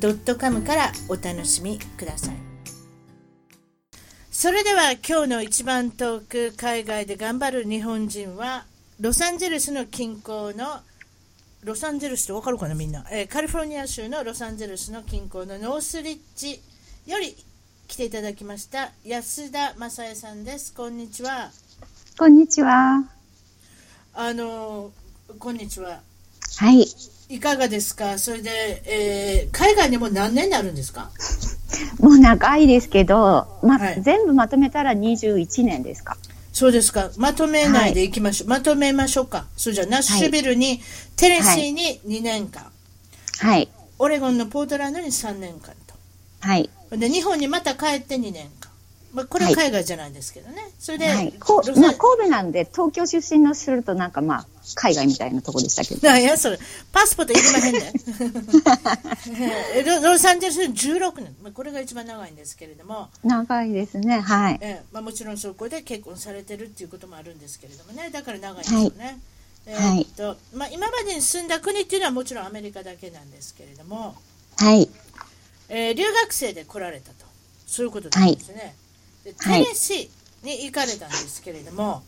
.com からお楽しみください。それでは今日の一番トーク海外で頑張る日本人はロサンゼルスの近郊のロサンゼルスってわかるかなみんな、えー、カリフォルニア州のロサンゼルスの近郊のノースリッジより来ていただきました安田正恵さんです。こんにちは。こんにちは。あのこんにちは。はいいかがですか？それで、えー、海外にも何年になるんですか？もう長いですけど、まはい、全部まとめたら21年ですか。そうですか。まとめないでいきましょう。はい、まとめましょうか。それじゃナッシュビルに、はい、テネシーに2年間。はい。オレゴンのポートランドに3年間と。はい。で、日本にまた帰って2年間。まあ、これは海外じゃないですけどね。それで、はい、こまあ、神戸なんで、東京出身のするとなんかまあ、海外みたいなとこでしたけど。いや、それ、パスポートいりまへんね ロサンゼルス16年、まあ、これが一番長いんですけれども。長いですね、はい。えまあ、もちろんそこで結婚されてるっていうこともあるんですけれどもね、だから長いですよね。はい、えっと、まあ、今までに住んだ国っていうのはもちろんアメリカだけなんですけれども、はい。えー、留学生で来られたと。そういうことなんですね。はいテネシーに行かれたんですけれども、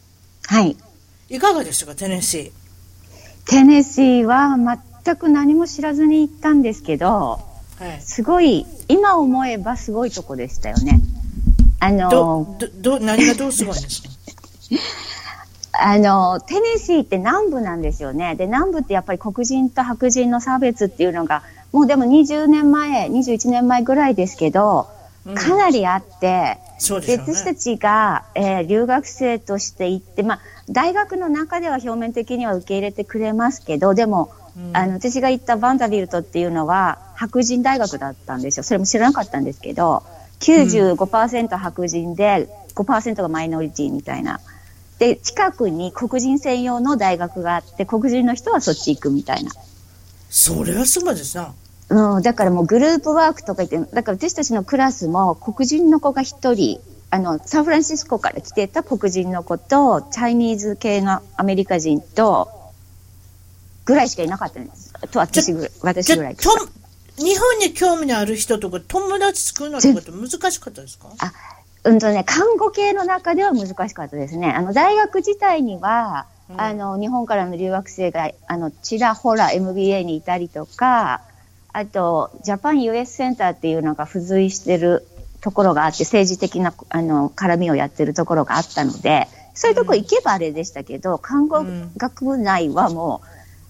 はい。いかがでしたか、テネシー？テネシーは全く何も知らずに行ったんですけど、はい、すごい、今思えばすごいとこでしたよね。あの、ど、ど、何がどうすごいんですか？あの、テネシーって南部なんですよね。で、南部ってやっぱり黒人と白人の差別っていうのが、もうでも20年前、21年前ぐらいですけど、かなりあって、うん、で、ね、私たちが、えー、留学生として行って、まあ、大学の中では表面的には受け入れてくれますけど、でも、うん、あの、私が行ったバンダビルトっていうのは白人大学だったんですよ。それも知らなかったんですけど、95%白人で5%がマイノリティみたいな。で、近くに黒人専用の大学があって、黒人の人はそっち行くみたいな。それはすごいですな。うん、だからもうグループワークとか言って、だから私たちのクラスも黒人の子が一人、あの、サンフランシスコから来てた黒人の子と、チャイニーズ系のアメリカ人と、ぐらいしかいなかったんです。と、私ぐらい、私ぐらいと。日本に興味のある人とか、友達作るのとかって難しかったですか？あ、うんとね、看護系の中では難しかったですね。あの、大学自体には、うん、あの、日本からの留学生が、あの、ちらほら MBA にいたりとか、あと、ジャパン US センターっていうのが付随してるところがあって、政治的な、あの、絡みをやってるところがあったので、そういうとこ行けばあれでしたけど、看護学部内はもう、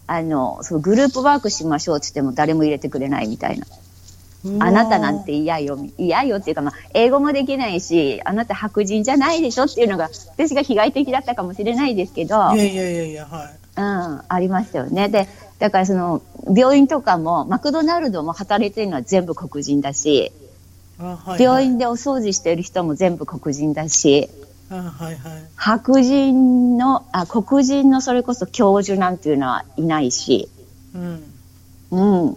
あの、そのグループワークしましょうって言っても誰も入れてくれないみたいな。あなたなんて嫌よ、嫌よっていうか、まあ、英語もできないし、あなた白人じゃないでしょっていうのが、私が被害的だったかもしれないですけど、いやいやいやいや、はい。うん、ありましたよね。で、だからその、病院とかも、マクドナルドも働いてるのは全部黒人だし、はいはい、病院でお掃除してる人も全部黒人だし、はいはい、白人のあ、黒人のそれこそ教授なんていうのはいないし、うん。うん。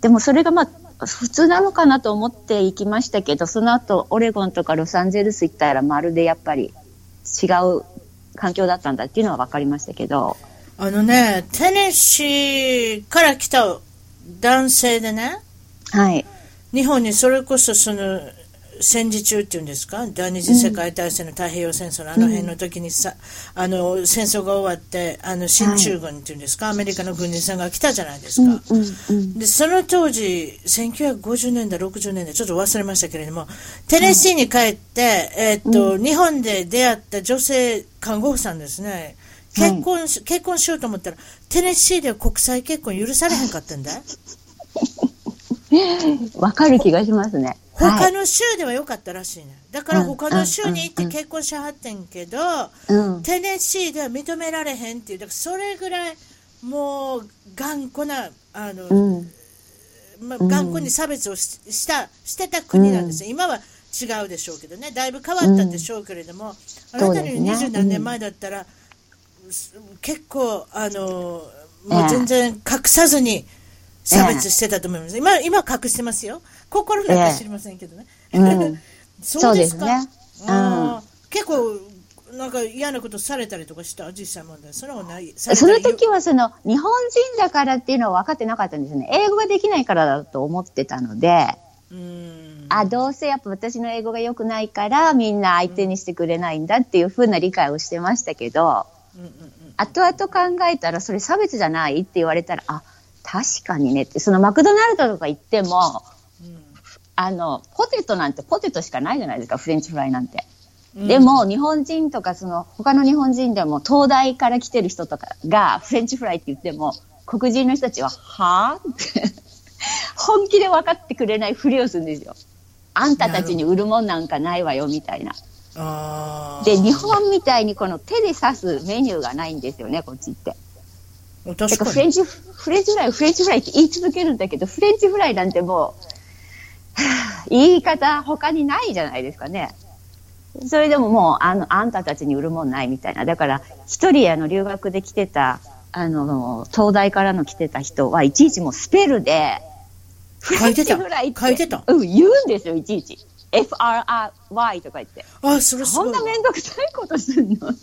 でもそれがまあ、普通なのかなと思って行きましたけど、その後、オレゴンとかロサンゼルス行ったらまるでやっぱり違う環境だったんだっていうのは分かりましたけど、あのね、テネシーから来た男性でね、はい。日本にそれこそその戦時中っていうんですか？第二次世界大戦の太平洋戦争のあの辺の時にさ、うん、あの戦争が終わってあの進駐軍っていうんですか、はい、アメリカの軍人さんが来たじゃないですか、うんうんうん、でその当時1950年代60年代ちょっと忘れましたけれどもテネシーに帰って、えー、っと日本で出会った女性看護婦さんですね結婚し、結婚しようと思ったら、テネシーでは国際結婚許されへんかったんだ わかる気がしますね。他の州では良かったらしいね。だから他の州に行って結婚しはってんけど、うん、テネシーでは認められへんっていう、だからそれぐらいもう頑固な、あの、うん、まあ、学校に差別をししたしてた国なんですよ、今は違うでしょうけどね、だいぶ変わったんでしょうけれども、あなたの二十何年前だったら、結構、あのもう全然隠さずに差別してたと思います、今今隠してますよ、心なんか知りませんけどね。そうですね。あ結構なんか嫌なことされたりとかした実際問題それはないその時はその日本人だからっていうのは分かってなかったんですよね。英語ができないからだと思ってたのでうん。あどうせやっぱ私の英語が良くないからみんな相手にしてくれないんだっていうふうな理解をしてましたけど、うんうんうん、後々考えたらそれ差別じゃないって言われたらあ確かにねってそのマクドナルドとか行っても、うん、あのポテトなんてポテトしかないじゃないですかフレンチフライなんて。でも、日本人とか、その、他の日本人でも、東大から来てる人とかが、フレンチフライって言っても、黒人の人たちは、はぁって 本気で分かってくれないふりをするんですよ。あんたたちに売るもんなんかないわよ、みたいな。で、日本みたいにこの手で刺すメニューがないんですよね、こっちって。確かに。フレンチ、フレンチフライ、フレンチフライって言い続けるんだけど、フレンチフライなんてもう、言い方他にないじゃないですかね。それでももう、あの、あんたたちに売るもんないみたいな。だから、一人、あの、留学で来てた、あの、東大からの来てた人は、いちいちもうスペルで、書いてた書いてたうん、言うんですよ、いちいち。FRY とか言って。あ、それそんなめんどくさいことすんの？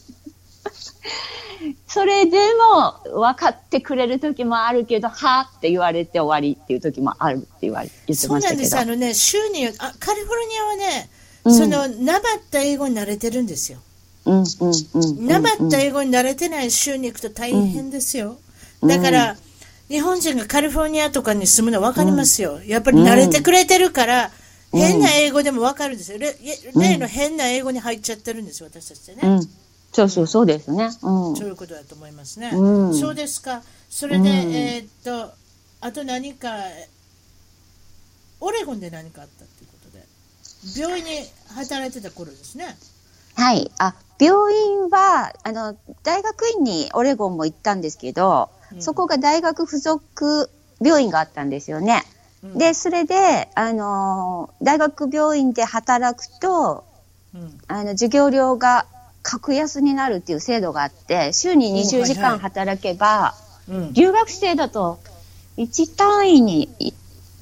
それでも分かってくれる時もあるけど、はって言われて終わりっていう時もあるって言われ言ってました。そうなんです。あのね、州にあ、カリフォルニアはね、そのなまった英語に慣れてるんですよ。なまった英語に慣れてない州に行くと大変ですよ。だから、日本人がカリフォルニアとかに住むの分かりますよ。やっぱり慣れてくれてるから、変な英語でも分かるんですよ。例の変な英語に入っちゃってるんですよ、私たちってね。そうそう、そうですね。そういうことだと思いますね。そうですか。それで、えっと、あと何か、オレゴンで何かあったっていう病院に働いてた頃ですね。はい。あ、病院は、あの、大学院にオレゴンも行ったんですけど、うん、そこが大学附属病院があったんですよね。うん、で、それで、あの、大学病院で働くと、うん、あの、授業料が格安になるっていう制度があって、週に20時間働けば、留学生だと1単位に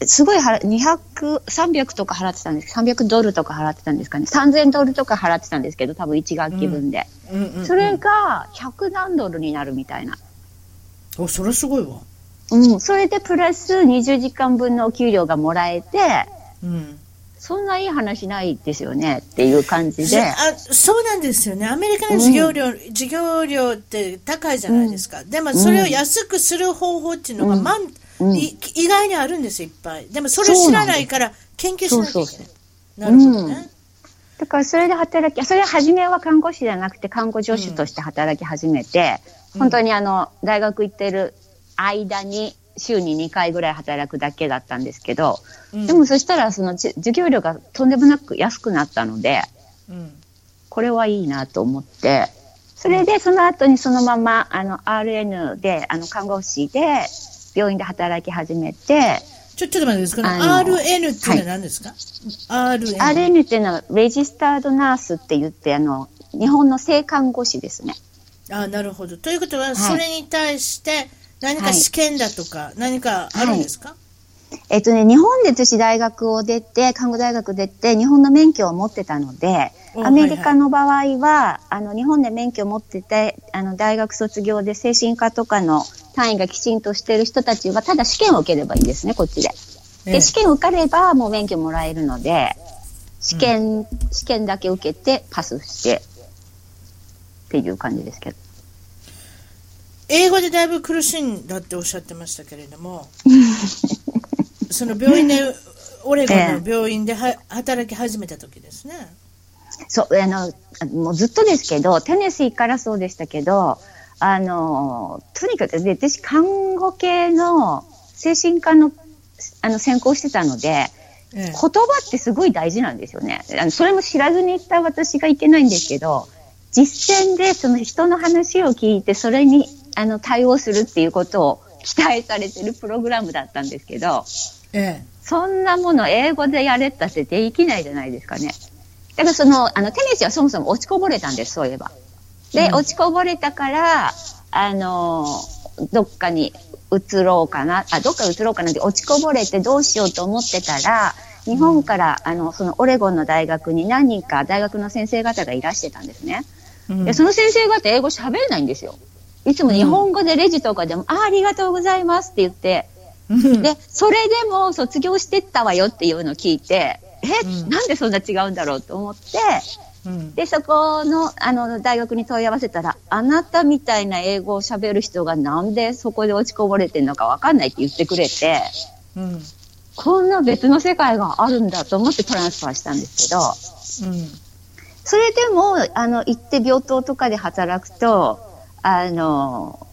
すごい払、200、300とか払ってたんです。300ドルとか払ってたんですかね。3000ドルとか払ってたんですけど、多分1学期分で。うんうんうんうん、それが100何ドルになるみたいな。お、それすごいわ。うん。それでプラス20時間分のお給料がもらえて、うん。そんないい話ないですよねっていう感じで。あそうなんですよね。アメリカの授業料、うん、授業料って高いじゃないですか。うん、でもそれを安くする方法っていうのが、うん、まん、うん、意外にあるんですよ、いっぱい。でもそれ知らないから研究しなきゃいけない。なるほどね。だからそれで働き、それ初めは看護師じゃなくて看護助手として働き始めて、本当にあの、大学行ってる間に週に2回ぐらい働くだけだったんですけど、うん、でもそしたらその授業料がとんでもなく安くなったので、うん、これはいいなと思って、それでその後にそのままあの RN で、あの看護師で病院で働き始めて、ちょ、ちょっと待ってですか、ね、RN っていうのは何ですか、はい、?RN。RN っていうのは、レジスタードナースって言って、あの、日本の性看護師ですね。あなるほど。ということは、それに対して、何か試験だとか、はい、何かあるんですか、はい、えっとね、日本で私大学を出て、看護大学出て、日本の免許を持ってたので、アメリカの場合は、はいはい、あの、日本で免許を持ってて、あの、大学卒業で精神科とかの単位がきちんとしている人たちは、ただ試験を受ければいいですね、こっちで。で、試験受かれば、もう免許もらえるので、試験、うん、試験だけ受けて、パスして、っていう感じですけど。英語でだいぶ苦しいんだっておっしゃってましたけれども その病院でオレゴンの病院では、働き始めた時ですね。そうあのもうずっとですけどテネシーからそうでしたけどあのとにかく私看護系の精神科のあの専攻してたので、ええ、言葉ってすごい大事なんですよね。あのそれも知らずに行った私がいけないんですけど実践でその人の話を聞いてそれにあの対応するっていうことを期待されてるプログラムだったんですけど、ええ。そんなもの英語でやれったってできないじゃないですかね。だからその、あの、テニスはそもそも落ちこぼれたんです、そういえば。で、うん落ちこぼれたから、あの、どっかに移ろうかな、あ、どっか移ろうかなって落ちこぼれてどうしようと思ってたら、日本から、あの、そのオレゴンの大学に何人か大学の先生方がいらしてたんですね。うんで、その先生方英語喋れないんですよ。いつも日本語でレジとかでも、あありがとうございますって言って、うん。で、それでも卒業してったわよっていうのを聞いて、え、うん。なんでそんな違うんだろうと思って、うん。で、そこの、あの、大学に問い合わせたら、あなたみたいな英語を喋る人がなんでそこで落ちこぼれてんのかわかんないって言ってくれて、うん。こんな別の世界があるんだと思ってトランスファーしたんですけど、うん。それでも、あの、行って病棟とかで働くと、あの、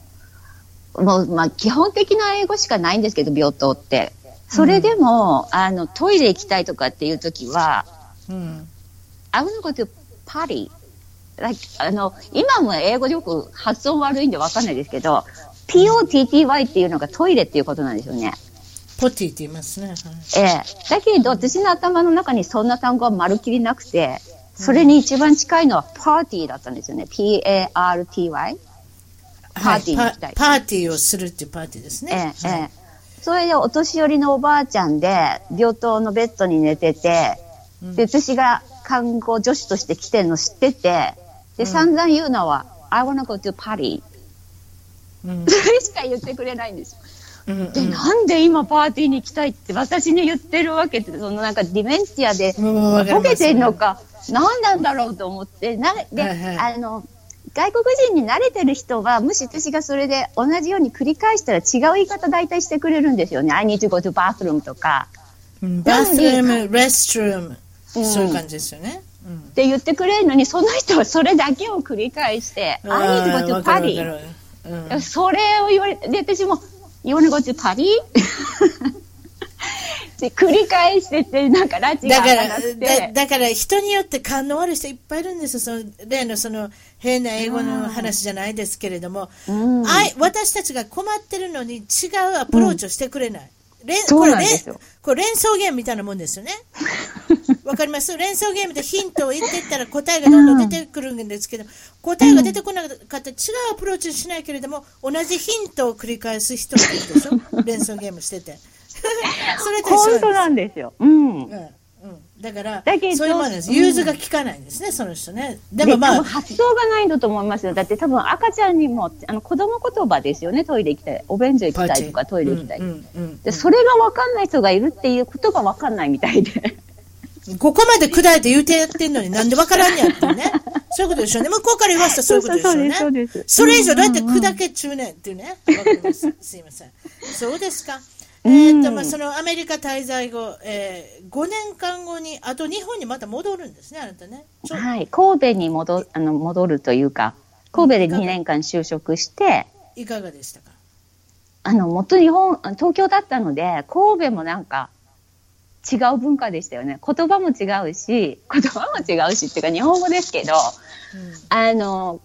もう、まあ、基本的な英語しかないんですけど、病棟って。それでも、あの、トイレ行きたいとかっていう時は、うん。I wanna go to party. Like, あの、今も英語でよく発音悪いんでわかんないですけど、POTTY っていうのがトイレっていうことなんですよね。ポティって言いますね。はいええ。だけど、私の頭の中にそんな単語はまるっきりなくて、それに一番近いのはパーティーだったんですよね。P-A-R-T-Y。パーティーに行きたい。はパパーティーをするっていうパーティーですね。ええ、ええ。それでお年寄りのおばあちゃんで、病棟のベッドに寝てて、うん。で、私が看護助手として来てるの知ってて、で、うん。散々言うのは、I wanna go to party. うん。それしか言ってくれないんですよ。うんで、なんで今パーティーに行きたいって私に言ってるわけって、そのなんかディメンティアでボケてんのか、何なんだろうと思って、なで、はいはい。あの、外国人に慣れてる人は、もし私がそれで同じように繰り返したら違う言い方大体してくれるんですよね。I need to go to bathroom とか。うんバスルーム、レストルーム、うんそういう感じですよね。うんって言ってくれるのに、その人はそれだけを繰り返して、I need to あ go ー to わかる party. わかるうんそれを言われて、で、私も、You wanna go to party? で 繰り返してて、なんか拉致がだからだ、て。だから人によって勘の悪い人いっぱいいるんですよ。その例のその変な英語の話じゃないですけれども、うんあい私たちが困ってるのに違うアプローチをしてくれない。これこれ連想ゲームみたいなもんですよね。わかります？連想ゲームでヒントを言っていったら答えがどんどん出てくるんですけど、答えが出てこなかったら違うアプローチしないけれども、同じヒントを繰り返す人がいるでしょ？連想ゲームしてて。それと一緒本当ななんですよ。うんうんだからだけどそういうもので融通が効かないんですね、その人ね。ででもまあ発想がないんだと思いますよ。だって多分赤ちゃんにも、あの子供言葉ですよね。トイレ行きたい。お便所行きたいとかトイレ行きたい。うんうんうんで、それが分かんない人がいるっていうことが分かんないみたいで。ここまで砕いて言うてやってんのになんでわからんやってね。そういうことでしょうね。向こうから言わせたらそういうことでしょうね。そうですそれ以上どうやって砕け中年っていうね。すいません。そうですか。えっと、まあ、そのアメリカ滞在後、えー、5年間後に、あと日本にまた戻るんですね、あなたね。はい。神戸に戻あの戻るというか、神戸で2年間就職して、いかがでしたか？あの、元日本、あ東京だったので、神戸もなんか、違う文化でしたよね。言葉も違うし、言葉も違うしっていうか日本語ですけど、あの、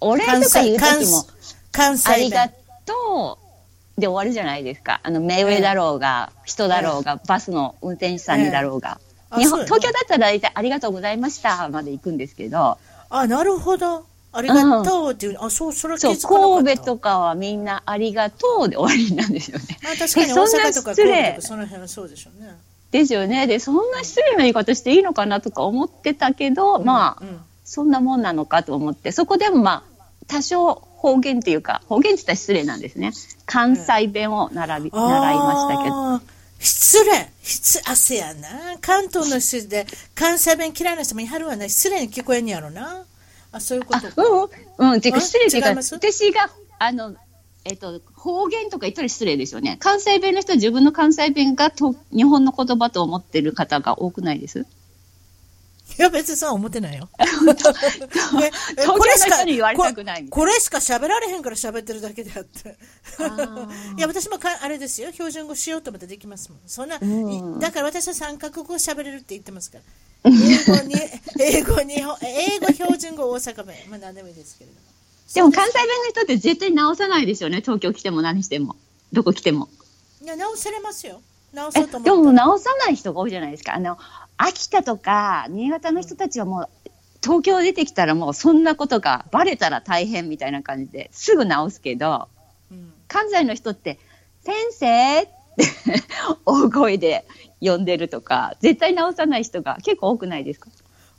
お礼とか言う時も、関西弁ありがとうで終わるじゃないですか。あの、目上だろうが、人だろうが、バスの運転手さんにだろうが。日本ええあそう東京だったら大体ありがとうございましたまで行くんですけど、あ、なるほど。ありがとうっていう、あ、そう、それそう、神戸とかはみんなありがとうで終わりなんですよね。まあ、確かに大えそんな阪とか神戸その辺はそうでしょうね。ですよね。で、そんな失礼な言い方していいのかなとか思ってたけど、まあ、うんそんなもんなのかと思って、そこでもまあ、多少方言っていうか、方言って言ったら失礼なんですね。関西弁を習び、習いましたけど。失礼。失あせやな。関東の人で関西弁嫌いな人もいはるわな。失礼に聞こえんやろな。あそういうこあと、うん、うん、てかあ失礼って私が、あの、えっと、方言とか言ったら失礼ですよね。関西弁の人は自分の関西弁がと日本の言葉と思ってる方が多くないです？いや別にそうは思ってないよ。ええ東京の人に言われたくないこれしか喋られへんから喋ってるだけであって。いや私もかあれですよ。標準語しようと思ってできますもん。そんな、うん。だから私は三カ国語喋れるって言ってますから。英語に英語日本英語標準語大阪弁。まあ何でもいいですけれども。でも関西弁の人って絶対直さないですよね。東京来ても何しても。どこ来ても。いや直せれますよ。直そうと思でも直さない人が多いじゃないですか。あの、秋田とか新潟の人たちはもう、東京出てきたらもうそんなことがバレたら大変みたいな感じですぐ直すけど、うん関西の人って、先生って 大声で呼んでるとか、絶対直さない人が結構多くないですか？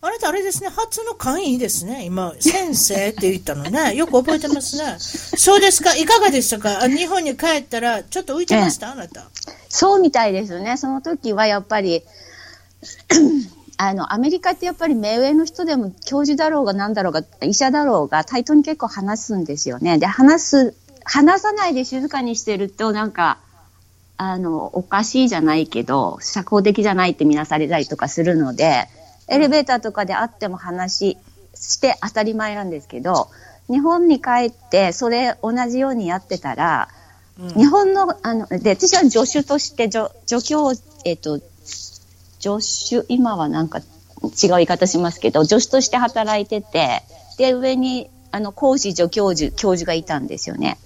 あなたあれですね、発音の勘いいですね。今、先生って言ったのね。よく覚えてますね。そうですか？いかがでしたか？あ日本に帰ったら、ちょっと浮いてました、あなた。そうみたいですよね。その時はやっぱり、あの、アメリカってやっぱり目上の人でも教授だろうが何だろうが医者だろうが対等に結構話すんですよね。で、話す、話さないで静かにしてるとなんか、あの、おかしいじゃないけど、社交的じゃないって見なされたりとかするので、エレベーターとかで会っても話して当たり前なんですけど、日本に帰ってそれ同じようにやってたら、うん日本の、あの、で、私は助手として、助助教、えっ、と、助手、今はなんか違う言い方しますけど、助手として働いてて、で、上に、あの、講師、助教授、教授がいたんですよね。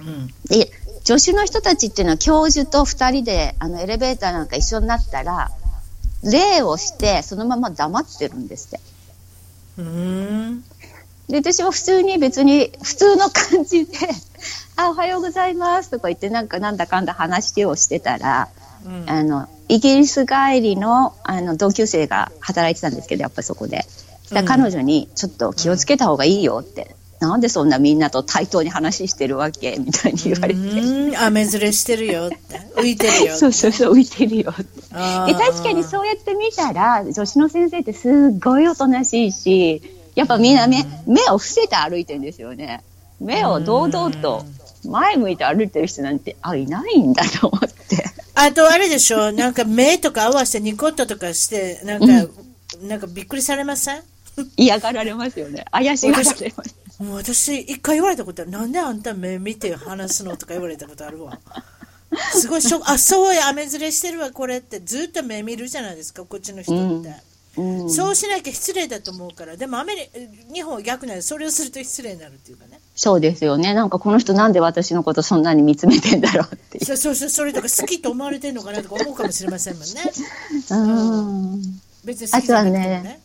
うんで、助手の人たちっていうのは教授と二人で、あの、エレベーターなんか一緒になったら、礼をして、そのまま黙ってるんですって。うーん。で、私は普通に別に、普通の感じで、あ、おはようございますとか言って、なんかなんだかんだ話をしてたら、うんあの、イギリス帰りの、あの、同級生が働いてたんですけど、やっぱそこで。彼女に、ちょっと気をつけた方がいいよって。なんでそんなみんなと対等に話してるわけ？みたいに言われて。うーん、雨ずれしてるよって。浮いてるよ。そうそうそう、浮いてるよって。で、確かにそうやって見たら、女子の先生ってすっごいおとなしいし、やっぱみんな目目を伏せて歩いてるんですよね。目を堂々と前向いて歩いてる人なんて、あ、いないんだと思って。あとあれでしょ、なんか目とか合わせてニコッととかして、なんか、なんかびっくりされません？嫌がられますよね。怪しがられます。もう私、一回言われたことある。なんであんた目見て話すのとか言われたことあるわ。すごいショック。あ、そうや、雨ずれしてるわ、これって。ずっと目見るじゃないですか、こっちの人って。うん、そうしなきゃ失礼だと思うから。でもアメリ、日本は逆なんです。それをすると失礼になるっていうかね。そうですよね。なんかこの人なんで私のことそんなに見つめてんだろうって。そう そうそれとか好きと思われてるのかなとか思うかもしれませんもんね。うん別に好きじゃなくてもねあとはね。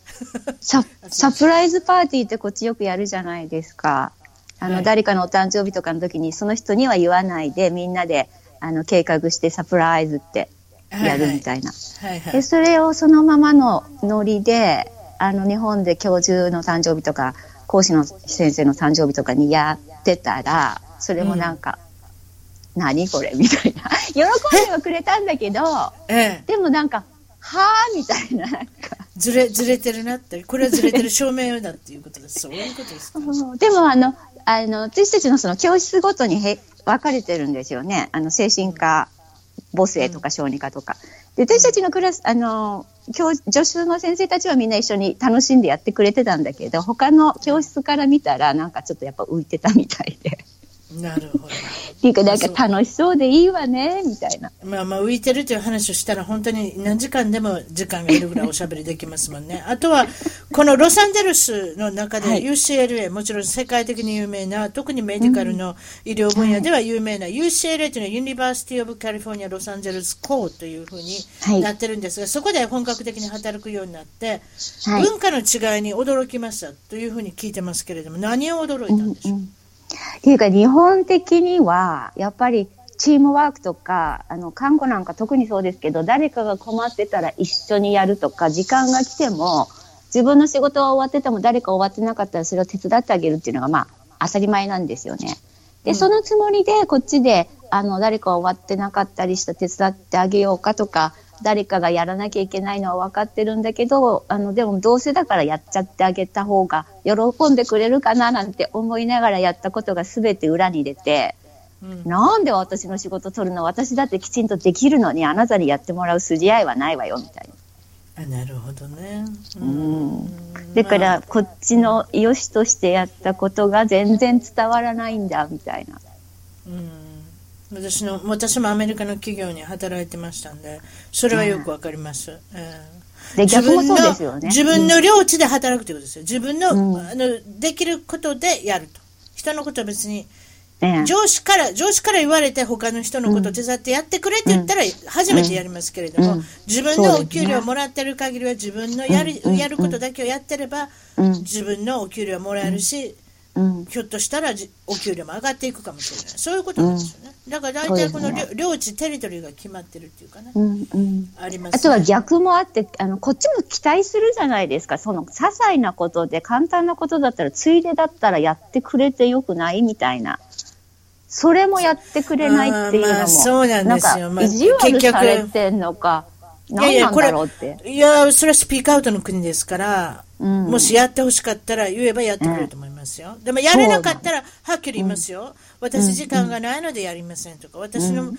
サ サプライズパーティーってこっちよくやるじゃないですか。あの、はい誰かのお誕生日とかの時にその人には言わないでみんなであの計画してサプライズってやるみたいな。はいはいで、。それをそのままのノリで、あの、日本で教授の誕生日とか、講師の先生の誕生日とかにやってたら、それもなんか、何これみたいな。喜んではくれたんだけど、ええ。でもなんか、はぁみたいな、なんか。ずれ、ずれてるなって。これはずれてる証明だっていうことです。そういうことですか？でもあの、あの、私たちのその教室ごとにへ分かれてるんですよね。あの、精神科、母性とか小児科とか。で、私たちのクラス、あの、教助手の先生たちはみんな一緒に楽しんでやってくれてたんだけど、他の教室から見たらなんかちょっとやっぱ浮いてたみたいで。なるほど。っていうかなんか楽しそうでいいわね、みたいな。まあまあ浮いてるという話をしたら本当に何時間でも時間がいるぐらいおしゃべりできますもんね。あとはこのロサンゼルスの中ではい。UCLA、もちろん世界的に有名な特にメディカルの医療分野では有名な UCLA というのはユニバーシティ・オブ・カリフォルニア・ロサンゼルス校というふうにはい。なってるんですが、そこで本格的に働くようになって、はい。文化の違いに驚きましたというふうに聞いてますけれども何を驚いたんでしょう、っていうか日本的にはやっぱりチームワークとかあの看護なんか特にそうですけど誰かが困ってたら一緒にやるとか時間が来ても自分の仕事は終わってても誰か終わってなかったらそれを手伝ってあげるっていうのがまあ当たり前なんですよね。で、うんそのつもりでこっちであの誰か終わってなかったりしたら手伝ってあげようかとか誰かがやらなきゃいけないのは分かってるんだけどあのでもどうせだからやっちゃってあげた方が喜んでくれるかななんて思いながらやったことが全て裏に出てうんなんで私の仕事取るの？私だってきちんとできるのにあなたにやってもらう筋合いはないわよみたいな。あなるほどね。うんだからこっちの良しとしてやったことが全然伝わらないんだみたいな。うん私の私もアメリカの企業に働いてましたんでそれはよくわかります、ええ。で逆もそうですよね。自分の領地で働くということですよ。自分の,、うん。あのできることでやると。人のことは別に上司から、上司から言われて他の人のこと手伝ってやってくれって言ったら初めてやりますけれども、自分のお給料をもらってる限りは自分のやる,、やることだけをやってれば、自分のお給料もらえるし、ひょっとしたらお給料も上がっていくかもしれない。そういうことなんですよね。だから大体この領地、テリトリーが決まってるっていうかね。うんうん、あります、ね、あとは逆もあって、あの、こっちも期待するじゃないですか。その、些細なことで簡単なことだったら、ついでだったらやってくれてよくないみたいな。それもやってくれないっていうのも。まあ、そうなんですよ。まあ、意地悪されてんのか。いやいや、これ、いや、それはスピークアウトの国ですから、うん、もしやってほしかったら言えばやってくれると思いますよ。うん、でもやれなかったら、はっきり言いますよ。私時間がないのでやりませんとか、私の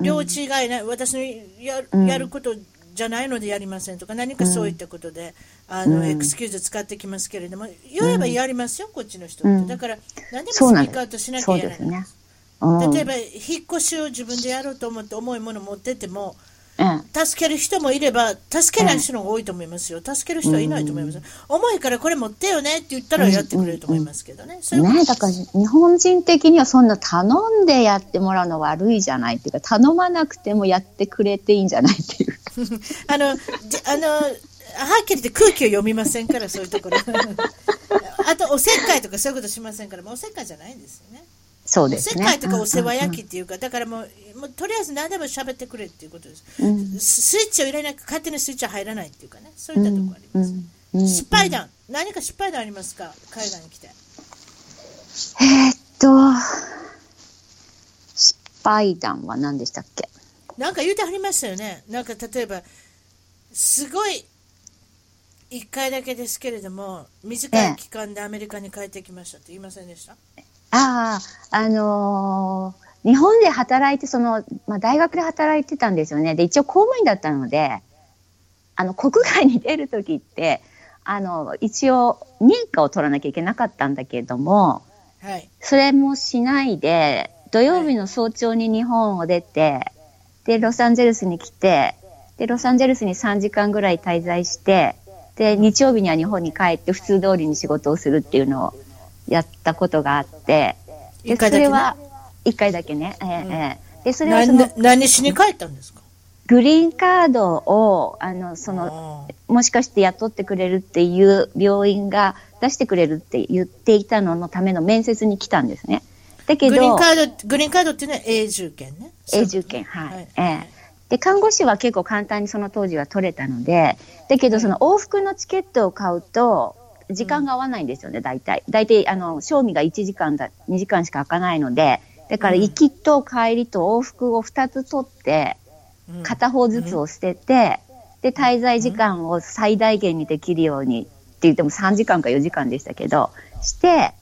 領地がない、私のややることじゃないのでやりませんとか、何かそういったことで、あの、エクスキューズ使ってきますけれども、言えばやりますよ、こっちの人って。だから、何でもスピークアウトしなきゃいけない。例えば、引っ越しを自分でやろうと思って重いもの持ってても、助ける人もいれば、助けない人の方が多いと思いますよ。助ける人はいないと思います。重いからこれ持ってよねって言ったらやってくれると思いますけどね。うねだから日本人的にはそんな頼んでやってもらうの悪いじゃないっていうか、頼まなくてもやってくれていいんじゃないっていう。あの、あの、はっきり言って空気を読みませんから、そういうところ。あと、おせっかいとかそういうことしませんから、もうおせっかいじゃないんですよね。そうですね。世界とかお世話焼きっていうか、だからもう、もうとりあえず何でも喋ってくれっていうことです。うん、スイッチを入れなく勝手にスイッチは入らないっていうかね、そういったところあります。うんうん、失敗談、何か失敗談ありますか？海外に来て。えー、っと、失敗談は何でしたっけ？なんか言うてはりましたよね。なんか例えば、すごい、1回だけですけれども、短い期間でアメリカに帰ってきましたって言いませんでした、ええああ、あのー、日本で働いて、その、まあ、大学で働いてたんですよね。で、一応公務員だったので、あの、国外に出るときって、あの、一応、認可を取らなきゃいけなかったんだけれども、はい。それもしないで、土曜日の早朝に日本を出て、で、ロサンゼルスに来て、で、ロサンゼルスに3時間ぐらい滞在して、で、日曜日には日本に帰って普通通りに仕事をするっていうのをやったことがあって、でそれは1回だけね。えー、えー、でそれはその何しに帰ったんですか？グリーンカードを、あの、その、もしかして雇ってくれるっていう病院が出してくれるって言っていたののための面接に来たんですね。だけど、グリーンカード、グリーンカードっていうのは永住権ね。永住権、はい。はい、ええー、で、看護師は結構簡単にその当時は取れたので、だけどその往復のチケットを買うと、時間が合わないんですよね、大体。大体、あの、賞味が1時間だ、2時間しか開かないので、だから行きと帰りと往復を2つ取って、片方ずつを捨てて、で、滞在時間を最大限にできるようにって言っても3時間か4時間でしたけど、して、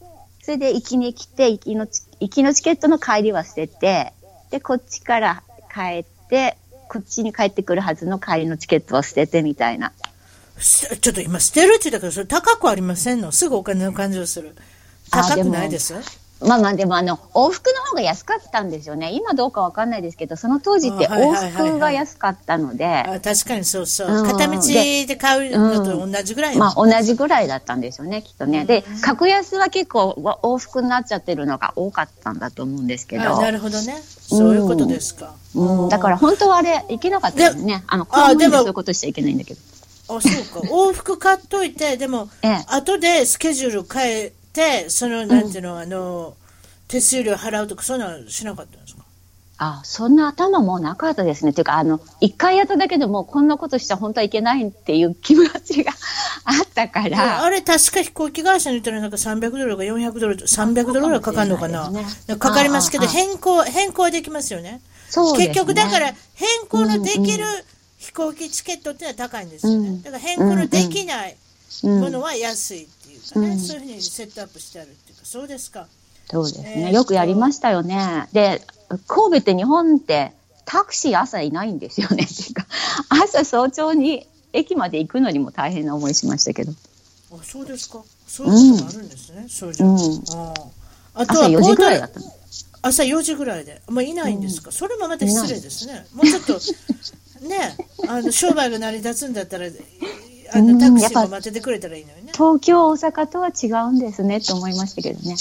それで行きに来て、行きの、行きのチケットの帰りは捨てて、で、こっちから帰って、こっちに帰ってくるはずの帰りのチケットを捨ててみたいな。ちょっと今、捨てるって言ったから、それ高くありませんの？すぐお金の感じをする。高くないですまあまあでもあの往復の方が安かったんですよね。今どうかわかんないですけど、その当時って往復が安かったので。あ確かにそうそう。片道で買うのと同じぐらい、うん、まあ同じぐらいだったんですよね、きっとね。で、格安は結構往復になっちゃってるのが多かったんだと思うんですけど。なるほどね。そういうことですか。うん、だから本当はあれ、いけなかったですね。あの、公務員でそういうことしちゃいけないんだけど。あ、そうか。往復買っといて、でも、ええ、後でスケジュール変えて、その、なんていうの、うん、あの、手数料払うとか、そんなのしなかったんですか？あ、そんな頭もなかったですね。っていうか、あの、一回やっただけでも、こんなことしちゃ本当はいけないっていう気持ちがあったから。あれ、確か飛行機会社に言ったら、なんか300ドルか400ドル、300ドルぐらいかかるのかな？ね、かかりますけど、変更、変更できますよね。そう、ね、結局、だから、変更のできる、うんうん飛行機チケットっていうのは高いんですよね。うん、だから変更のできないものは安いっていうかね、うん、そういうふうにセットアップしてあるっていうか、そうですか。そうですね。えー、よくやりましたよね。で、神戸って日本ってタクシー朝いないんですよね。っていうか、朝早朝に駅まで行くのにも大変な思いしましたけど。あ、そうですか。そういうことがあるんですね。うん、そうじゃ、うん、ああとは朝4時ぐらいだったの。朝4時ぐらいで。まあ、いないんですか。それもまた失礼ですね。もうちょっとねあの商売が成り立つんだったらあのタクシーも待っててくれたらいいのにね。東京、大阪とは違うんですねって思いましたけどね。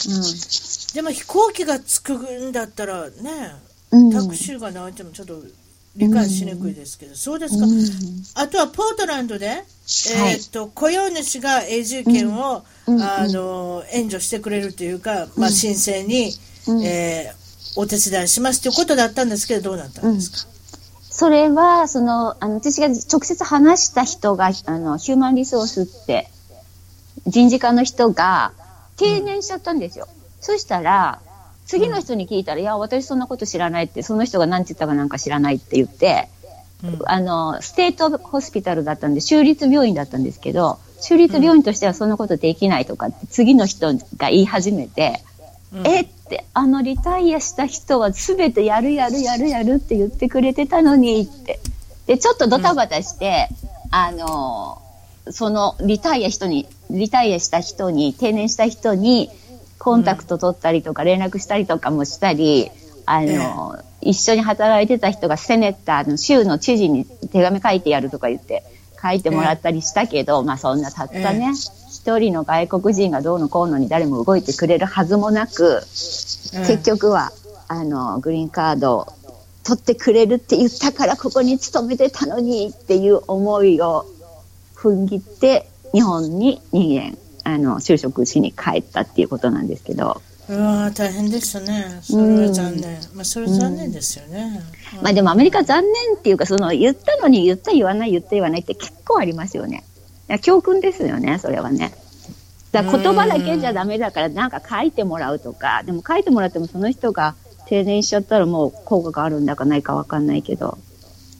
でも飛行機が着くんだったらね、うん。タクシーがないってもちょっと理解しにくいですけど、そうですか、うん。あとはポートランドで、えーっと雇用主が永住権を、うん。あの援助してくれるというか、まあ、申請に、うん。えーお手伝いしますということだったんですけど、どうなったんですか、それは、その、あの、私が直接話した人が、あの、ヒューマンリソースって、人事課の人が定年しちゃったんですよ。そしたら、次の人に聞いたら、いや、私そんなこと知らないって、その人が何て言ったかなんか知らないって言って、うんあの、ステートホスピタルだったんで、州立病院だったんですけど、州立病院としてはそんなことできないとかって、次の人が言い始めて、うん。えって、あのリタイアした人は全てやるやるやるやるって言ってくれてたのにって。で、ちょっとドタバタして、あの、そのリタイア人に、リタイアした人に、定年した人に、コンタクト取ったりとか連絡したりとかもしたり、あの、一緒に働いてた人がセネッターの州の知事に手紙書いてやるとか言って書いてもらったりしたけど、まあそんなたったね、一人の外国人がどうのこうのに誰も動いてくれるはずもなく、結局は、あの、グリーンカードを取ってくれるって言ったからここに勤めてたのにっていう思いを踏ん切って日本に2年、あの、就職しに帰ったっていうことなんですけど、うわー大変でしたね、それは残念、まあ、それは残念ですよね。まあでもアメリカ残念っていうか、その言ったのに言った言わない言った言わないって結構ありますよね。教訓ですよね、それはね。だ言葉だけじゃダメだからなんか書いてもらうとか、でも書いてもらってもその人が定年しちゃったらもう効果があるんだかないかわかんないけど。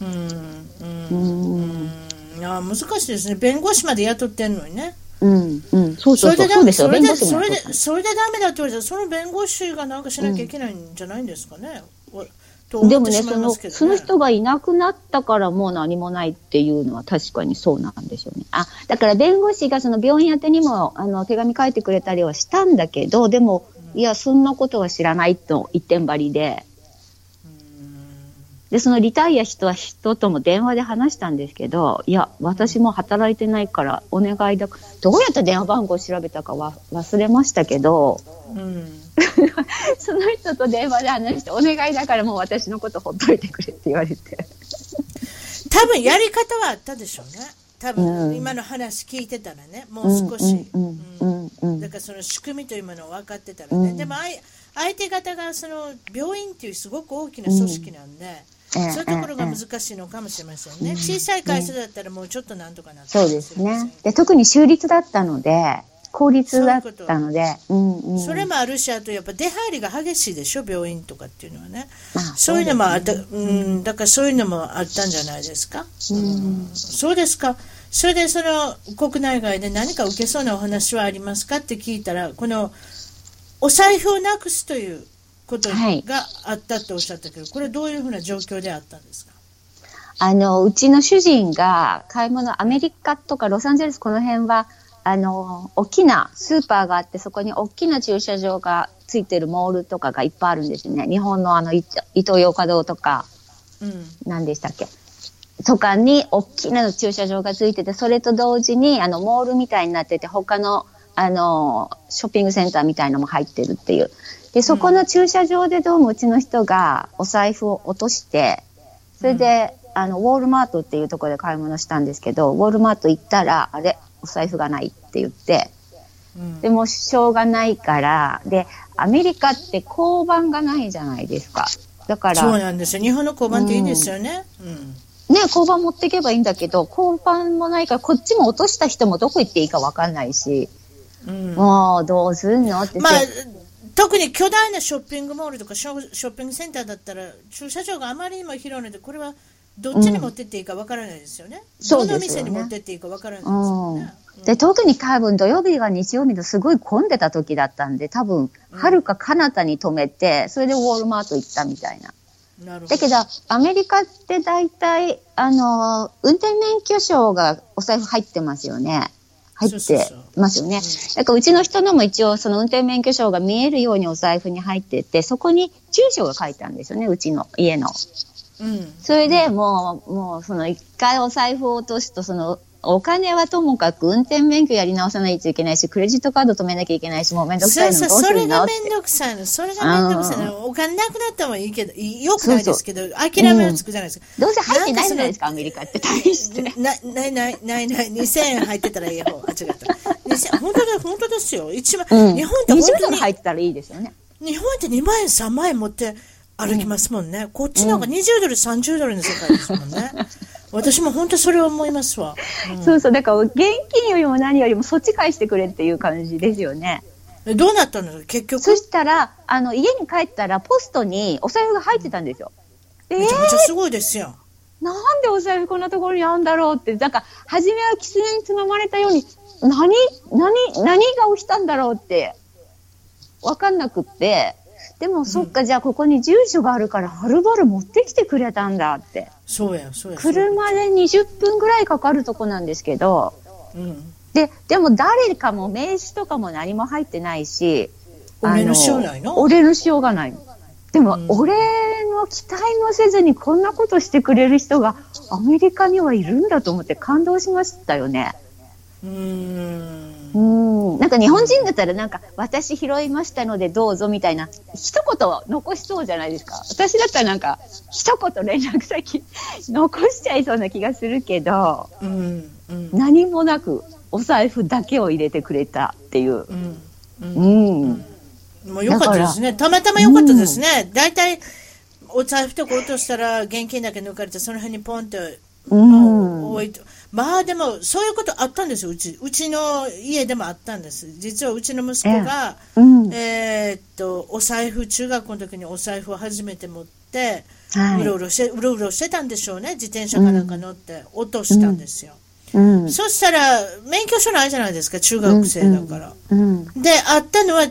うんうんううんんいや難しいですね、弁護士まで雇ってんのにね。うん、うん、そうそそう。そうれでだそうですよ、それで弁護士もそれでそれでダメだって言われたら、その弁護士がなんかしなきゃいけないんじゃないんですかね？おと思ってでもね、その、その人がいなくなったからもう何もないっていうのは確かにそうなんでしょうね。あ、だから弁護士がその病院宛てにも、あの、手紙書いてくれたりはしたんだけど、でも、いや、そんなことは知らないと一点張りで、で、そのリタイアした人とも電話で話したんですけど、いや、私も働いてないからお願いだ。どうやって電話番号を調べたかは忘れましたけど、うん その人と電話で話して、お願いだからもう私のことほっといてくれって言われて。多分やり方はあったでしょうね。多うん分今の話聞いてたらね、もう少し。うんうんうんうんだからその仕組みというものを分かってたらね、うんでも相相手方がその病院っていうすごく大きな組織なんで、ええそういうところが難しいのかもしれませんね、小さい会社だったらもうちょっとなんとかなってそうですね。で、特に州立だったので、公立だったので。それもあるし、あとやっぱ出入りが激しいでしょ、病院とかっていうのはね。まあそういうのもあった、うん、だからそういうのもあったんじゃないですか？うんそうですか。それでその国内外で何か受けそうなお話はありますか？って聞いたら、このお財布をなくすということはいがあったとおっしゃったけど、これどういうふうな状況であったんですか？あの、うちの主人が買い物、アメリカとかロサンゼルスこの辺は、あの、大きなスーパーがあって、そこに大きな駐車場がついてるモールとかがいっぱいあるんですね。日本のあの、イイトーヨーカドーとか、うん。何でしたっけ？とかに大きな駐車場がついてて、それと同時に、あの、モールみたいになってて、他の、あの、ショッピングセンターみたいのも入ってるっていう。で、そこの駐車場でどうもうちの人がお財布を落として、それで、あの、ウォールマートっていうところで買い物したんですけど、ウォールマート行ったら、あれ、お財布がないって言って、うんでもしょうがないから、で、アメリカって交番がないじゃないですか。だから、そうなんですよ。日本の交番っていいですよね。うんね、交番持っていけばいいんだけど、交番もないから、こっちも落とした人もどこ行っていいかわかんないし、うんもうどうすんのって。まあ、特に巨大なショッピングモールとかショッピングセンターだったら駐車場があまりにも広いのでこれはどっちに持ってっていいかわからないですよね。そうどですよねの店に持ってっていいかわからないですよね。で、特に多分土曜日が日曜日のすごい混んでた時だったんで、多分、はるか彼方に止めて、それでウォールマート行ったみたいな。なるほど。だけど、アメリカって大体、あの、運転免許証がお財布入ってますよね。入ってますよね。だからうちの人のも一応その運転免許証が見えるようにお財布に入ってて、そこに住所が書いてあるんですよね、うちの家の。うん。それでもう、もうその一回お財布を落とすと、そのお金はともかく運転免許やり直さないといけないし、クレジットカード止めなきゃいけないし、もうめんどくさいのどうするの？めんどくさいの。それがめんどくさいの。お金なくなったはいいけど、いよくないですけど、諦めはつくじゃないですか。どうせ入ってないじゃないですか、アメリカって。大して。な、ないないないない、2000円入ってたらいい方。あ、違った。2000本当だ、本当ですよ。一万、うん。日本って20本当に、入ってたらいいですよね。日本って2万円、3万円持って歩きますもんね。こっちなんか20ドル、30ドルの世界ですもんね。私も本当それを思いますわ。うんそうそう。だから、現金よりも何よりもそっち返してくれっていう感じですよね。えどうなったの？結局？そしたら、あの、家に帰ったら、ポストにお財布が入ってたんですよ。で、えめちゃめちゃー？すごいですよ。なんでお財布こんなところにあるんだろうって、なんか、初めは狐につままれたように、何、何、何が起きたんだろうって、わかんなくって、でも、そっか、じゃあここに住所があるから、はるばる持ってきてくれたんだって。そうや、そうや。車で20分ぐらいかかるとこなんですけど、うん。で、でも誰かも名刺とかも何も入ってないし、俺の塩ないの？俺の塩がないの。でも、うん俺の期待もせずにこんなことしてくれる人がアメリカにはいるんだと思って感動しましたよね。うーんう。ん。なんか日本人だったらなんか私拾いましたのでどうぞみたいな一言残しそうじゃないですか。私だったらなんか一言連絡先 残しちゃいそうな気がするけど、うん。うん。何もなくお財布だけを入れてくれたっていう。うん。う。うんん。もう良かったですね。たまたま良かったですね。大体、お財布とか落としたら現金だけ抜かれて、その辺にポンって、うん置いて。まあでも、そういうことあったんですよ、うち。うちの家でもあったんです。実はうちの息子が、うん。えーっと、お財布、中学校の時にお財布を初めて持って、はうろうろして、うろうろしてたんでしょうね。自転車かなんか乗って、落としたんですよ。い。うん。そしたら、免許証ないじゃないですか、中学生だから。うん。で、あったのは、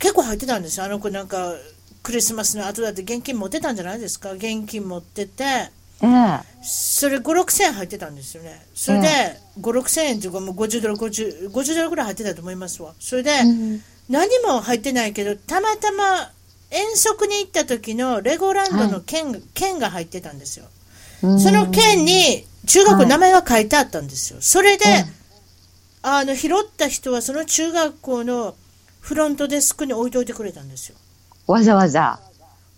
結構入ってたんですよ。あの子なんか、クリスマスの後だって現金持ってたんじゃないですか。現金持ってて、ええ。それ5、6千円入ってたんですよね。それで、5、6千円っていうかもう50ドル、50、50ドルぐらい入ってたと思いますわ。それで、うん何も入ってないけど、たまたま遠足に行った時のレゴランドの券,、券が入ってたんですよ。その券に中学校の名前が書いてあったんですよ。それで、あの、拾った人はその中学校のフロントデスクに置いといてくれたんですよ。わざわざ。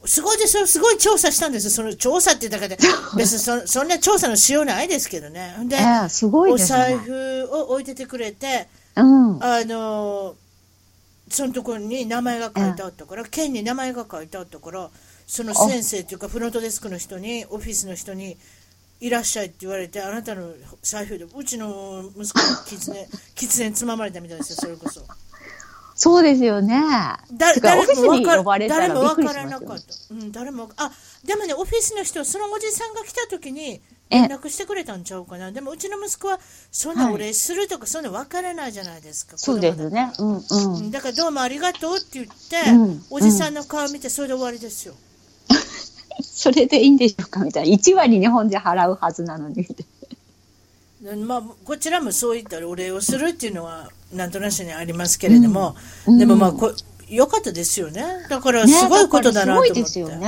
すごいですよ。すごい調査したんですよ。その調査って言ったから、別にそそんな調査のしようないですけどね。で、ええ、すごいね。財布を置いててくれて、うん。あのそのところに名前が書いてあったから、県に名前が書いてあったから、その先生っていうか、フロントデスクの人に、オフィスの人に、いらっしゃいって言われて、あなたの財布で、うちの息子がキツネ、キツネにつままれたみたいですよ、それこそ。そうですよね。誰もわからなかっ。た。うん、誰もあ、でもね、オフィスの人、そのおじさんが来た時に、え連絡してくれたんちゃうかな。でも、うちの息子は、そんなお礼するとか、そんなわからないじゃないですか。そうですね。うんううんん。だからどうもありがとうって言って、うんおじさんの顔見てそれで終わりですよ。それでいいんでしょうかみたいな。1割日本で払うはずなのに。まあ、こちらもそういったお礼をするっていうのはなんとなしにありますけれども、うんでもまあこ良かったですよね。だからねすごいことだなと思って。すごいですよね。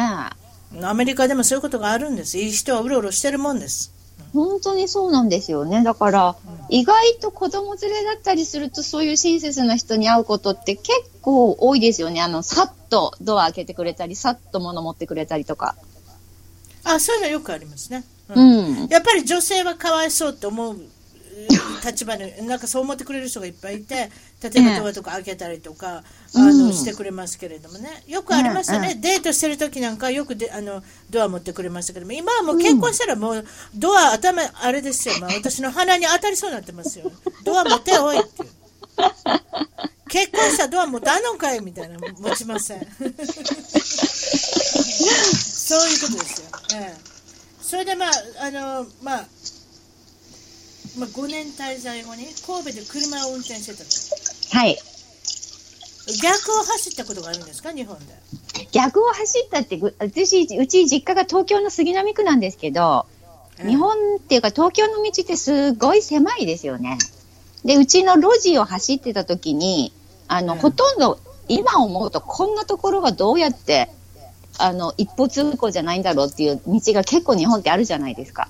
アメリカでもそういうことがあるんです。いい人はうろうろしてるもんです。本当にそうなんですよね。だから、意外と子供連れだったりすると、そういう親切な人に会うことって結構多いですよね。あの、さっとドア開けてくれたり、さっと物持ってくれたりとか。あ、そういうのよくありますね。うんうん。やっぱり女性はかわいそうって思う立場で、なんかそう思ってくれる人がいっぱいいて、例えばドアとか開けたりとか、あの、してくれますけれどもね。よくありましたね。デートしてる時なんかよくであのドア持ってくれましたけども、今はもう結婚したらもうドア頭、あれですよ。まあ私の鼻に当たりそうになってますよ。ドア持っておいって。結婚したらドア持たんのかいみたいな。持ちません。そういうことですよ。ええ。それでまあ、あの、まあ、まあ、5年滞在後に神戸で車を運転してたと。はい。逆を走ったことがあるんですか、日本で。逆を走ったって、ぐ私、うち実家が東京の杉並区なんですけど、日本っていうか東京の道ってすごい狭いですよね。で、うちの路地を走ってた時に、あの、うんほとんど、今思うとこんなところがどうやってあの、一歩通行じゃないんだろうっていう道が結構日本ってあるじゃないですか。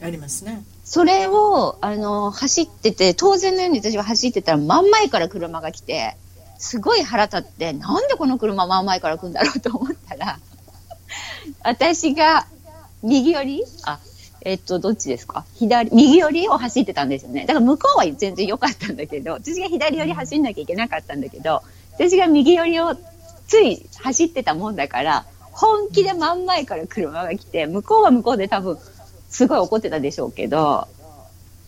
ありますね。それを、あの、走ってて、当然のように私が走ってたら真ん前から車が来て、すごい腹立って、なんでこの車真ん前から来るんだろうと思ったら、私が右寄りあ、えっと、どっちですか？左、右寄りを走ってたんですよね。だから向こうは全然良かったんだけど、私が左寄り走んなきゃいけなかったんだけど、私が右寄りをつい走ってたもんだから、本気で真ん前から車が来て、向こうは向こうで多分、すごい怒ってたでしょうけど、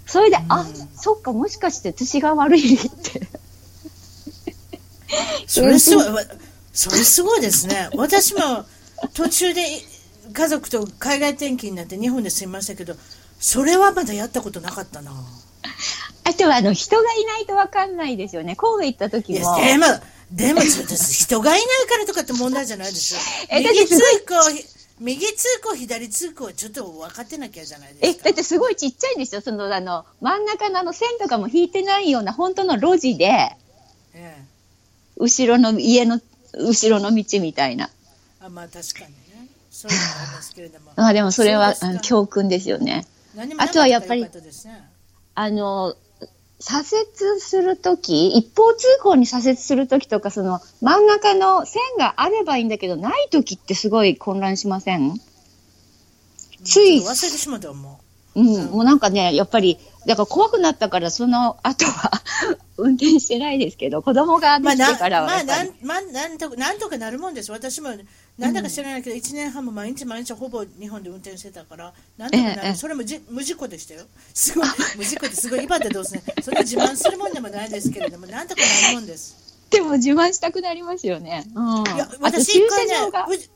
それで、あ、そっか、もしかして私が悪いって。それすごい、それすごいですね。私も途中で家族と海外転勤になって日本で住みましたけど、それはまだやったことなかったな。あとはあの人がいないと分かんないですよね。神戸行った時も。でも、でも人がいないからとかって問題じゃないでしょ。右通行、右通行、左通行ちょっと分かってなきゃじゃないですか。え、だってすごいちっちゃいんですよ。その、あの、真ん中のあの線とかも引いてないような本当の路地で、ええ、後ろの家の、後ろの道みたいな。あ、まあ確かに。そういうのありますけれども。あでもそれは教訓ですよね。あとはやっぱり、あの、左折するとき、一方通行に左折するときとか、その真ん中の線があればいいんだけど、ないときってすごい混乱しません？つい。忘れてしまったもう。うん、もうなんかね、やっぱり、だから怖くなったから、その後は 運転してないですけど、子供ができてからはまあ、まあ、なん、まあ、なんとなんとかなるもんです。私も、なんだか知らないけど、1年半も毎日毎日ほぼ日本で運転してたから、なんとかなる、それもじ無事故でしたよ。すごい、無事故ってすごい、今でどうすね。それ自慢するもんでもないですけれども、なんとかなるもんです。でも自慢したくなりますよね。うん、いや、私一回ね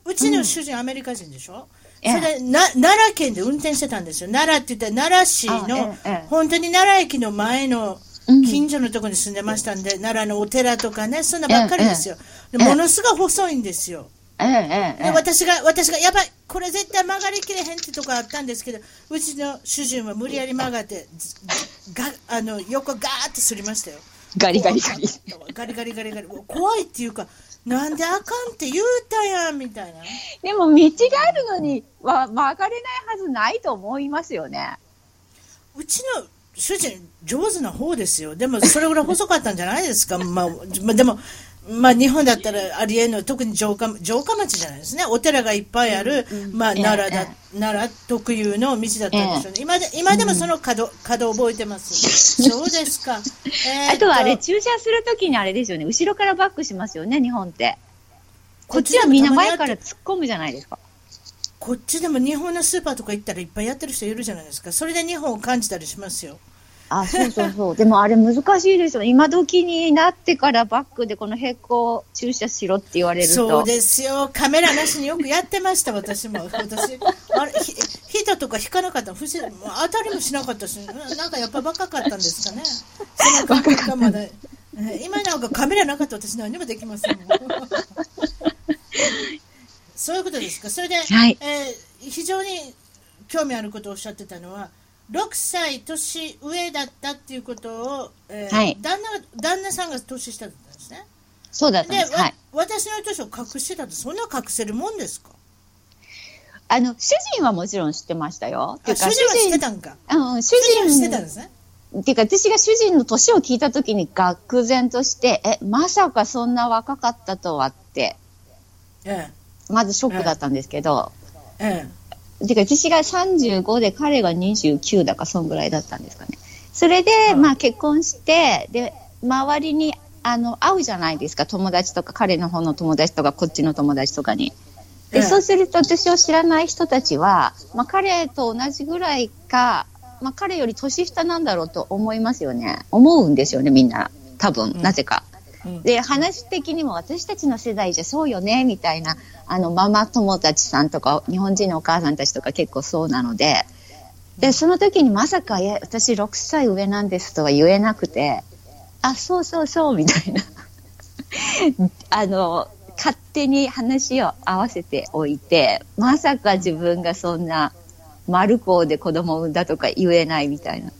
う、うちの主人、アメリカ人でしょ、それでな奈良県で運転してたんですよ。奈良って言ったら奈良市の、本当に奈良駅の前の近所のところに住んでましたんで、奈良のお寺とかね、そんなばっかりですよ。ものすごい細いんですよ。で私が、私が、やばい、これ絶対曲がりきれへんってとこあったんですけど、うちの主人は無理やり曲がって、があの横ガーってすりましたよ。ガリガリガリ。ガリガリガリガリ。怖いっていうか、なんであかんって言うたやんみたいな。でも道があるのには曲がれないはずないと思いますよね。うちの主人、上手な方ですよ。でも、それぐらい細かったんじゃないですか。まあ、でも、まあ、日本だったらありえんの、特に城下城下町じゃないですね。お寺がいっぱいある、うん、まあ、奈良だ、奈良特有の道だったんでしょうね。今で今でもその角、角覚えてます。そうですか。えー、あとはあれ、駐車するときにあれですよね。後ろからバックしますよね、日本って。こっちはみんな前から突っ込むじゃないですか。こっちでも日本のスーパーとか行ったらいっぱいやってる人いるじゃないですか。それで日本を感じたりしますよ。あ、そうそうそう。でもあれ難しいですよ。今時になってからバックでこの並行駐車しろって言われると。そうですよ。カメラなしによくやってました、私も。私、あれ、人とか引かなかった不正当たりもしなかったし、なんかやっぱ若かったんですかね。その感覚がまだ。今なんかカメラなかった私何もできません。そういうことですか。それで、はい、えー、非常に興味あることをおっしゃってたのは、6歳年上だったっていうことを、えー、はい、旦那旦那さんが年下だったんですね。そうだったんです。はい、私の年を隠してたと、そんな隠せるもんですか？あの、主人はもちろん知ってましたよ。主人は知ってたんか。うん、主人は知ってたんですね。っていうか、私が主人の年を聞いたときに、愕然として、え、まさかそんな若かったとはって、ええ、まずショックだったんですけど、ええ、てか、私が35で彼が29だか、そんぐらいだったんですかね。それで、まあ結婚して、で、周りに、あの、会うじゃないですか。友達とか、彼の方の友達とか、こっちの友達とかに。で、そうすると私を知らない人たちは、まあ彼と同じぐらいか、まあ彼より年下なんだろうと思いますよね。思うんですよね、みんな。多分、なぜか。で、話的にも私たちの世代じゃそうよね、みたいな、あの、ママ友達さんとか、日本人のお母さんたちとか結構そうなので、で、その時にまさか、いや、私6歳上なんですとは言えなくて、あ、そうそうそう、みたいな。あの、勝手に話を合わせておいて、まさか自分がそんな、丸子で子供を産んだとか言えないみたいな。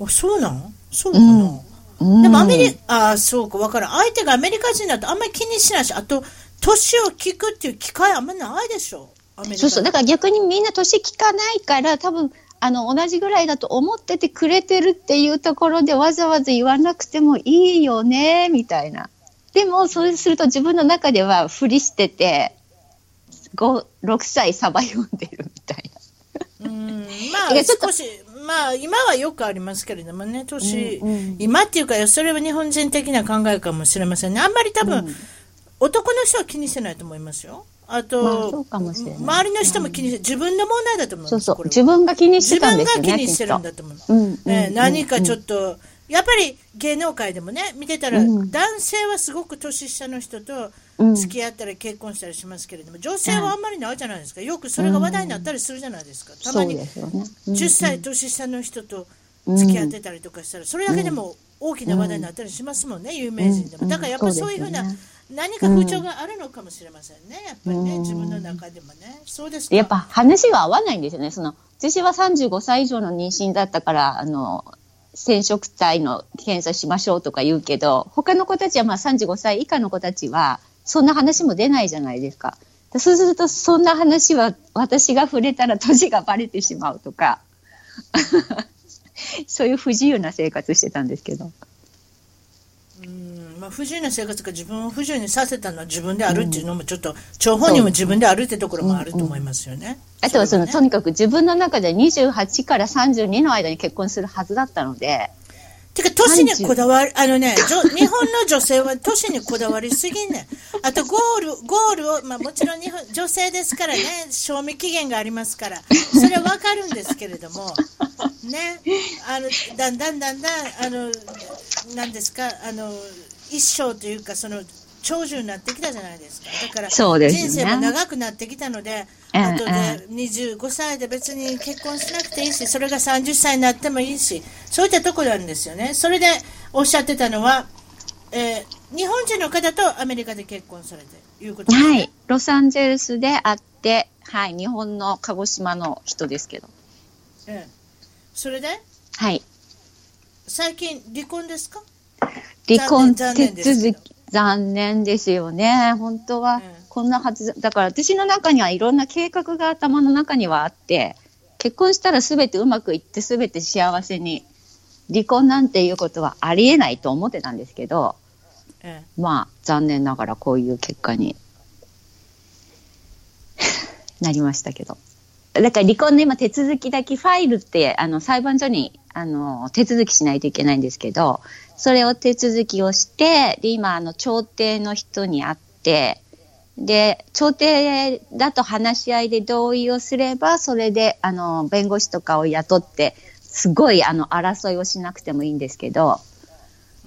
あ、そうなの？そうかな、うんでもアメリカ、あそうか、わからん。相手がアメリカ人だとあんまり気にしないし、あと、年を聞くっていう機会あんまないでしょ。そうそう。だから逆にみんな年聞かないから、多分、あの、同じぐらいだと思っててくれてるっていうところでわざわざ言わなくてもいいよね、みたいな。でも、そうすると自分の中ではふりしてて、5、6歳サバ読んでるみたいな。うん、まあ、少し、まあ、今はよくありますけれどもね、年、うんうん、今っていうか、それは日本人的な考えかもしれませんね。あんまり多分、うん、男の人は気にしてないと思いますよ。あと、まあ、周りの人も気にして、自分の問題だと思う。そうそう、自分が気にしてたんですよね。自分が気にしてるんだと思う。うんね、何かちょっと、やっぱり芸能界でもね、見てたら、男性はすごく年下の人と付き合ったり結婚したりしますけれども、女性はあんまりないじゃないですか。よくそれが話題になったりするじゃないですか。たまに10歳年下の人と付き合ってたりとかしたら、それだけでも大きな話題になったりしますもんね、有名人でも。だからやっぱそういうふうな、何か風潮があるのかもしれませんね、やっぱりね、自分の中でもね。そうですやっぱ話が合わないんですよね。その私は35歳以上の妊娠だったから、あの、染色体の検査しましょうとか言うけど、他の子たちはまあ35歳以下の子たちは、そんな話も出ないじゃないですか。そうすると、そんな話は私が触れたら年がバレてしまうとか、そういう不自由な生活してたんですけど。まあ、不自由な生活が自分を不自由にさせたのは自分であるっていうのもちょっと、張本人も自分であるってところもあると思いますよね。うんうん、あとはその、ね、とにかく自分の中で28から32の間に結婚するはずだったので。てか、年にこだわり、あのね、日本の女性は年にこだわりすぎんねあと、ゴール、ゴールを、まあもちろん日本、女性ですからね、賞味期限がありますから、それはわかるんですけれども、ね、あの、だんだんだんだん、あの、なんですか、あの、一生というか、その長寿になってきたじゃないですか。だから、人生も長くなってきたので、あとで25歳で別に結婚しなくていいし、それが30歳になってもいいし、そういったところなんですよね。それでおっしゃってたのは、えー、日本人の方とアメリカで結婚されていうことですね。はい。ロサンゼルスで会って、はい。日本の鹿児島の人ですけど。ええ。それで？はい。最近離婚ですか？離婚手続き、残念ですよね。本当は、こんなはず、だから私の中にはいろんな計画が頭の中にはあって、結婚したら全てうまくいって全て幸せに、離婚なんていうことはありえないと思ってたんですけど、まあ、残念ながらこういう結果に なりましたけど。だから離婚の今手続きだけファイルって、あの、裁判所に、あの、手続きしないといけないんですけど、それを手続きをして、で、今、あの、調停の人に会って、で、調停だと話し合いで同意をすれば、それで、あの、弁護士とかを雇って、すごい、あの、争いをしなくてもいいんですけど、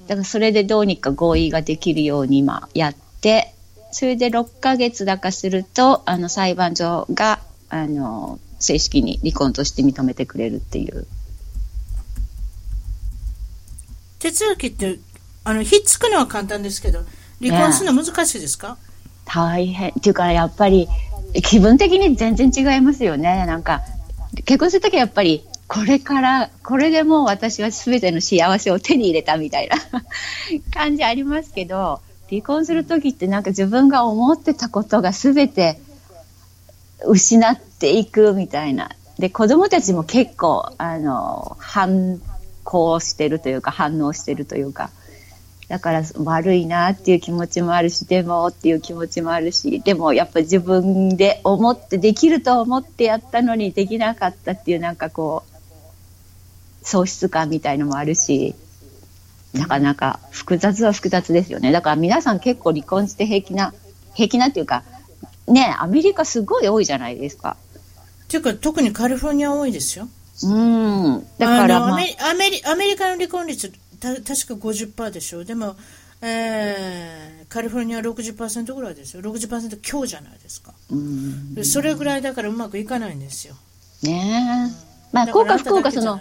だからそれでどうにか合意ができるように今やって、それで6ヶ月だかすると、あの、裁判所が、あの、正式に離婚として認めてくれるっていう。手続きって、あの、ひっつくのは簡単ですけど、離婚するの難しいですか、大変。っていうか、やっぱり、気分的に全然違いますよね。なんか、結婚するときはやっぱり、これから、これでもう私は全ての幸せを手に入れたみたいな 感じありますけど、離婚するときってなんか自分が思ってたことが全て失っていくみたいな。で、子供たちも結構、あの、反抗してるというか反応してるというかだから悪いなっていう気持ちもあるしでもっていう気持ちもあるしでもやっぱ自分で思ってできると思ってやったのにできなかったっていうなんかこう喪失感みたいのもあるしなかなか複雑は複雑ですよねだから皆さん結構離婚して平気な平気なっていうかねアメリカすごい多いじゃないですか。っていうか特にカリフォルニア多いですよ。うん。だから、まあ、アメリアメリカの離婚率、た確か50%でしょ？でも、えー、カリフォルニア60%ぐらいですよ。60%強じゃないですか。うんそれぐらいだからうまくいかないんですよ。ねえ。うん、まあ、幸か不幸か、その、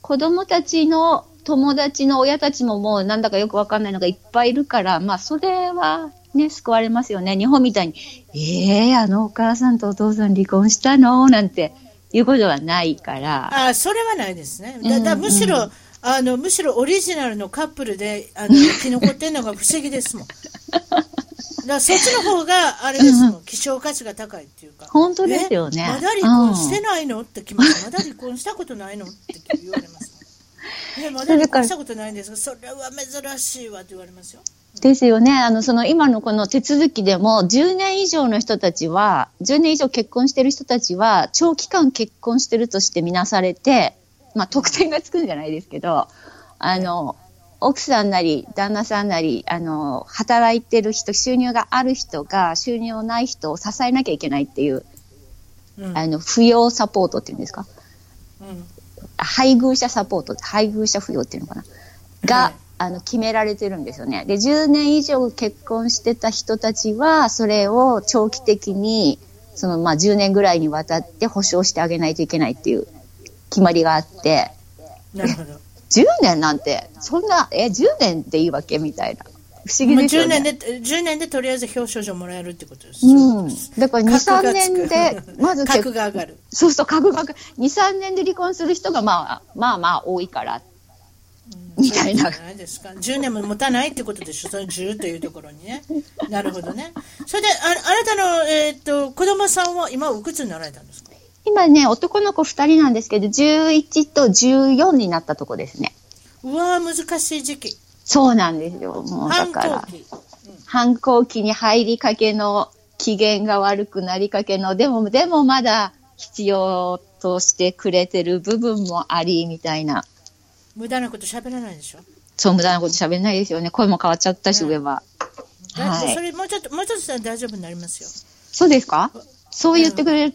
子供たちの友達の親たちももうなんだかよくわかんないのがいっぱいいるから、まあ、それはね、救われますよね。日本みたいに、ええー、あのお母さんとお父さん離婚したの？なんて、いうことはないから。あそれはないですね。だだむしろ、うんうん、あの、むしろオリジナルのカップルで、あの、生き残ってるのが不思議ですもん。らそっちの方が、あれですもん、希少価値が高いっていうか。本当ですよね。まだ離婚してないの？って聞きます。まだ離婚したことないの？って言われます。ね、まだ離婚したことないんですが、それは珍しいわって言われますよ。ですよね。あの、その今のこの手続きでも、10年以上の人たちは、10年以上結婚してる人たちは、長期間結婚してるとしてみなされて、まあ、得点がつくんじゃないですけど、あの、奥さんなり、旦那さんなり、あの、働いてる人、収入がある人が、収入ない人を支えなきゃいけないっていう、うん、あの、扶養サポートっていうんですか？うん、配偶者サポート、配偶者扶養っていうのかな？が、あの、決められてるんですよね。で、10年以上結婚してた人たちは、それを長期的に、その、まあ、10年ぐらいにわたって保証してあげないといけないっていう決まりがあって、なるほど。10年なんて、そんな、え、10年でいいわけみたいな。不思議ですよね。10年で、10年でとりあえず表彰状もらえるってことです。うん。だから2、3年で、まず格が上がる。そうそう、格が上がる。2、3年で離婚する人がまあ、まあまあ多いから。みたいな。ないですか。10年も持たないってことでしょ。その10というところにね。なるほどね。それで、ああなたの、えっ、と、子供さんは今おいくつになられたんですか？今ね、男の子2人なんですけど、11と14になったとこですね。うわ難しい時期。そうなんですよ。もうだから。反抗期に入りかけの、機嫌が悪くなりかけの、でも、でもまだ必要としてくれてる部分もあり、みたいな。無駄なこと喋らないでしょ？そう、無駄なこと喋らないですよね。声も変わっちゃったし、うん、上は。はい。それ、もうちょっと、もうちょっとしたら大丈夫になりますよ。そうですか？そう言ってくれる。うん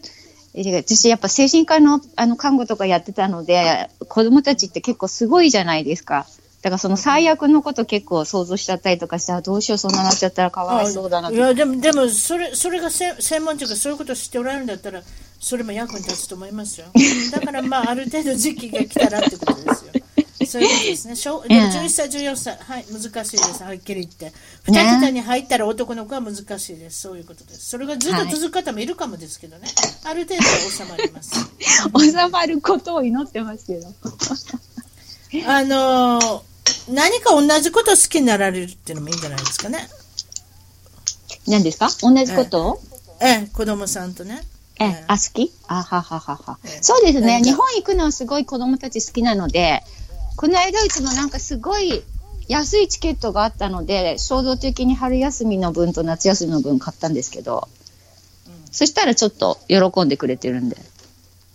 私やっぱ精神科のあの看護とかやってたので、子供たちって結構すごいじゃないですか。だからその最悪のこと結構想像しちゃったりとかしたら、どうしよう、そんななっちゃったらかわいそうだないや、でも、でも、それ、それが専門というか、そういうことを知っておられるんだったら、それも役に立つと思いますよ。だから、まあ、ある程度時期が来たらってことですよ。そういうことですね。小でも11歳、14歳、はい、難しいです。はっきり言って。二桁に入ったら男の子は難しいです。そういうことです。それがずっと続く方もいるかもですけどね。はい、ある程度は収まります。収まることを祈ってますけど。あのー、何か同じこと好きになられるっていうのもいいんじゃないですかね。何ですか？同じこと？ええ、ええ、子供さんとね。ええ、あ、好き？あはははは。そうですね。日本行くのはすごい子供たち好きなので、この間うちもなんかすごい安いチケットがあったので、衝動的に春休みの分と夏休みの分買ったんですけど、うん、そしたらちょっと喜んでくれてるんで。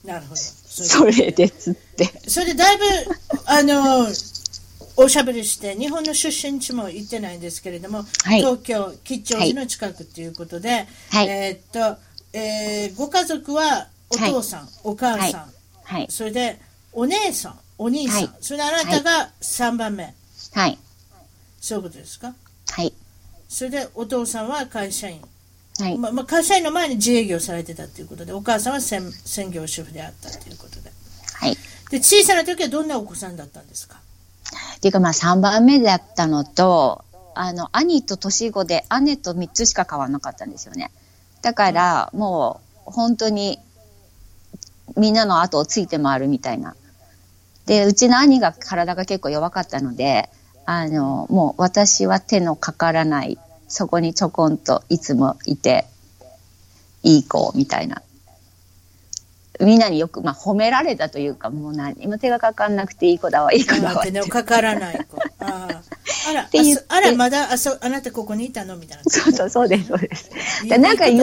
なるほど。それでつって。それでだいぶ、あの、おしゃべりして、日本の出身地も行ってないんですけれども、はい、東京、吉祥寺の近くということで、はい、えー、っと、えー、ご家族はお父さん、はい、お母さん、はい、それでお姉さん、お兄さん、はい、それであなたが3番目。はい。そういうことですか？はい。それでお父さんは会社員。はい。ま、まあ、会社員の前に自営業されてたということで、お母さんは専専業主婦であったということで。はい。で、小さな時はどんなお子さんだったんですか？っていうかまあ3番目だったのと、あの、兄と年子で姉と3つしか変わらなかったんですよね。だから、もう、本当に、みんなの後をついて回るみたいなで、うちの兄が体が結構弱かったので、あの、もう私は手のかからない、そこにちょこんといつもいて、いい子、みたいな。みんなによく、まあ、褒められたというか、もう何も手がかかんなくていい子だわ、いい子だわ。手のかからない子。あ あら、あら、まだあそ、あなたここにいたの？みたいな。そうそう、そうです、そうです。なんか言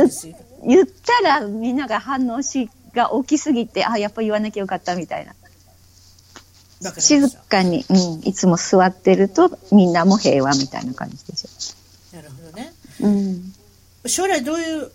言ったら、みんなが反応しが大きすぎて、あ、やっぱ言わなきゃよかったみたいな。静かに、うん、いつも座ってるとみんなも平和みたいな感じでしょ。なるほどね。うん、将来どういう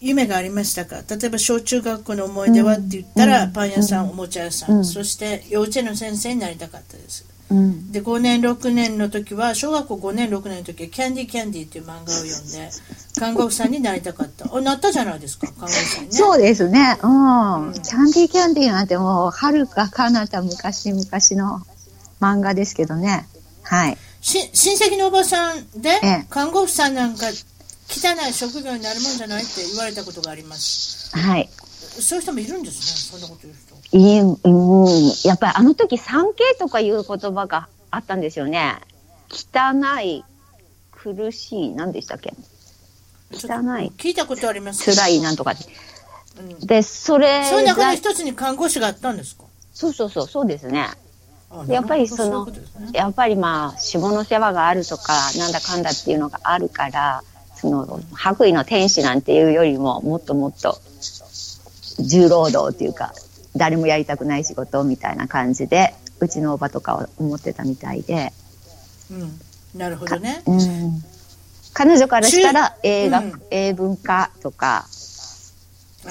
夢がありましたか？例えば小中学校の思い出はって言ったら、うん、パン屋さん、おもちゃ屋さん、そして幼稚園の先生になりたかったです。うん、で5年6年の時は小学校5年6年の時は「キャンディーキャンディー」っていう漫画を読んで看護婦さんになりたかった。あなったじゃないですか看護婦さんね。そうですね。うん、うん、キャンディーキャンディーなんてもうはるか彼方昔々の漫画ですけどね。はい。し親戚のおばさんで、ええ、看護婦さんなんか汚い職業になるもんじゃないって言われたことがあります。はいそういう人もいるんですねそんなこと言う人いい、うん、やっぱりあの時 3K とかいう言葉があったんですよね。汚い、苦しい、何でしたっけ？汚い。聞いたことあります辛いなんとかで。うんで、それその中がの一つに看護師があったんですか？そうそうそう、そうですね。あやっぱりそのねやっぱりまあ、下の世話があるとか、なんだかんだっていうのがあるから、その、白衣の天使なんていうよりも、もっともっと、重労働っていうか、誰もやりたくない仕事みたいな感じで、うちのおばとかは思ってたみたいで、うん、なるほどね。うん。彼女からしたら、映画、うん英文化とか、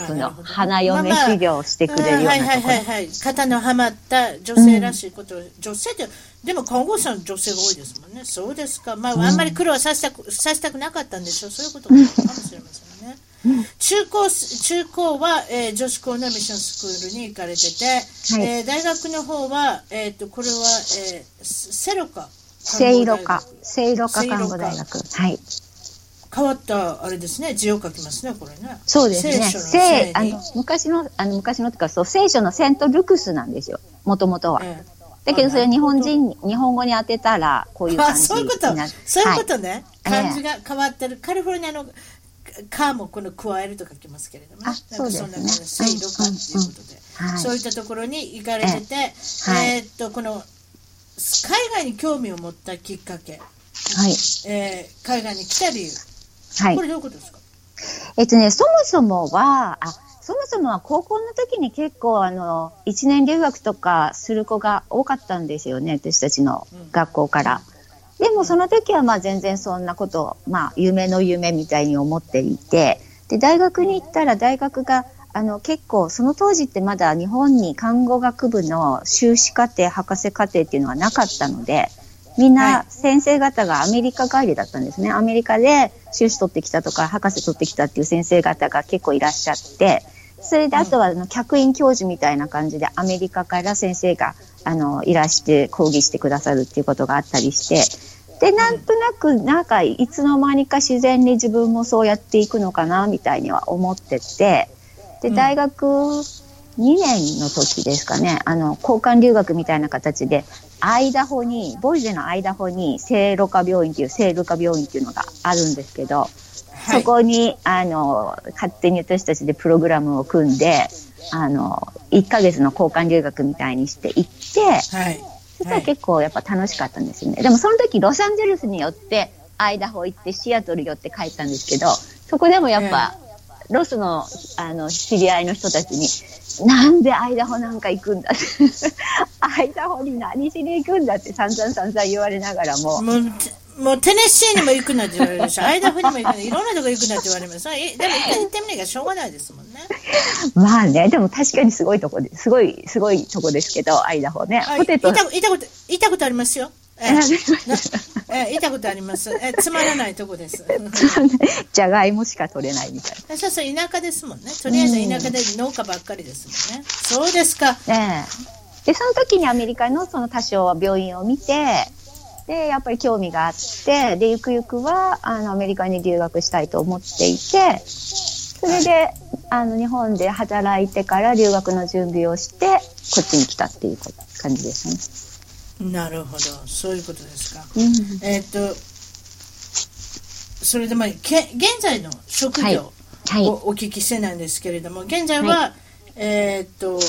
その、花嫁修行してくれるようあはいはいなところ。はいはい。肩のはまった女性らしいことを、女性って、でも看護師さん女性が多いですもんね。そうですか。まあ、あんまり苦労させたく、させたくなかったんでしょう。そういうことかもし。中高、中高は、えー女子校のミッションスクールに行かれてて、はいえー大学の方は、えっ、と、これは、えーセロか。せいろか看護大学、せいろか看護大学。はい。変わった、あれですね。字を書きますね、これね。そうですね。聖あの昔の、あの昔のっていうか、そう、聖書のセントルクスなんですよ。もともとは。ええだけどそれあ日本人に、日本語に当てたら、こういうあ、感じそういうことになる。そういうこはとね。ええ漢字が変わってる。カリフォルニアのカーもこの加えると書きますけれどもね。あなんかそうですね。んな感じで、セイロカっていうことで、はい。そういったところに行かれてて、えはい。ーっと、この、海外に興味を持ったきっかけ、はい。えー海外に来た理由、はい。こ。れどういうことですか？えっとね、そもそもは、あ、そもそもは高校の時に結構あの、一年留学とかする子が多かったんですよね、私たちの学校から。でもその時はまあ全然そんなことを、まあ夢の夢みたいに思っていて、で、大学に行ったら大学が、あの結構その当時ってまだ日本に看護学部の修士課程、博士課程っていうのはなかったので、みんはない先生方がアメリカ帰りだったんですね。アメリカで修士取ってきたとか博士取ってきたっていう先生方が結構いらっしゃって、それであとはあの客員教授みたいな感じでアメリカから先生があのいらして講義してくださるっていうことがあったりして、で、なんとなくなんかいつの間にか自然に自分もそうやっていくのかなみたいには思ってて、で、うん。大学2年の時ですかね、あの、交換留学みたいな形で、アイダホに、ボイゼのアイダホに、聖路加病院っていう、聖路加病院っていうのがあるんですけど、そこに、あの、勝手に私たちでプログラムを組んで、あの、1ヶ月の交換留学みたいにして行って、はい。そしたら結構やっぱ楽しかったんですよね。でもその時ロサンゼルスによって、アイダホ行ってシアトル寄って帰ったんですけど、そこでもやっぱ、ロスの、あの、知り合いの人たちに、なんでアイダホなんか行くんだって、アイダホに何しに行くんだって散々散々言われながらも、もう、テネシーにも行くなって言われるし、アイダホにも行くな、いろんなとこ行くなって言われます。えでも一回行ってみなきゃしょうがないですもんね。まあね、でも確かにすごいとこです、すごい、すごいとこですけど、アイダホね。あポテト行っ、た行ったこと、行ったことありますよ。えええなええ行ったことあります。えつまらないとこです。じゃがいもしか取れないみたい そうそう、田舎ですもんね。とりあえず田舎で農家ばっかりですもんね。そうですか。な。ねえ。で、その時にアメリカのその多少は病院を見て、で、やっぱり興味があって、で、ゆくゆくは、あの、アメリカに留学したいと思っていて、それで、あの、日本で働いてから留学の準備をして、こっちに来たっていう感じですね。なるほど。そういうことですか。うん。えーっと、それでまあ、け現在の職はい業はい。をお聞きしてなんですけれども、現在は、えーっと、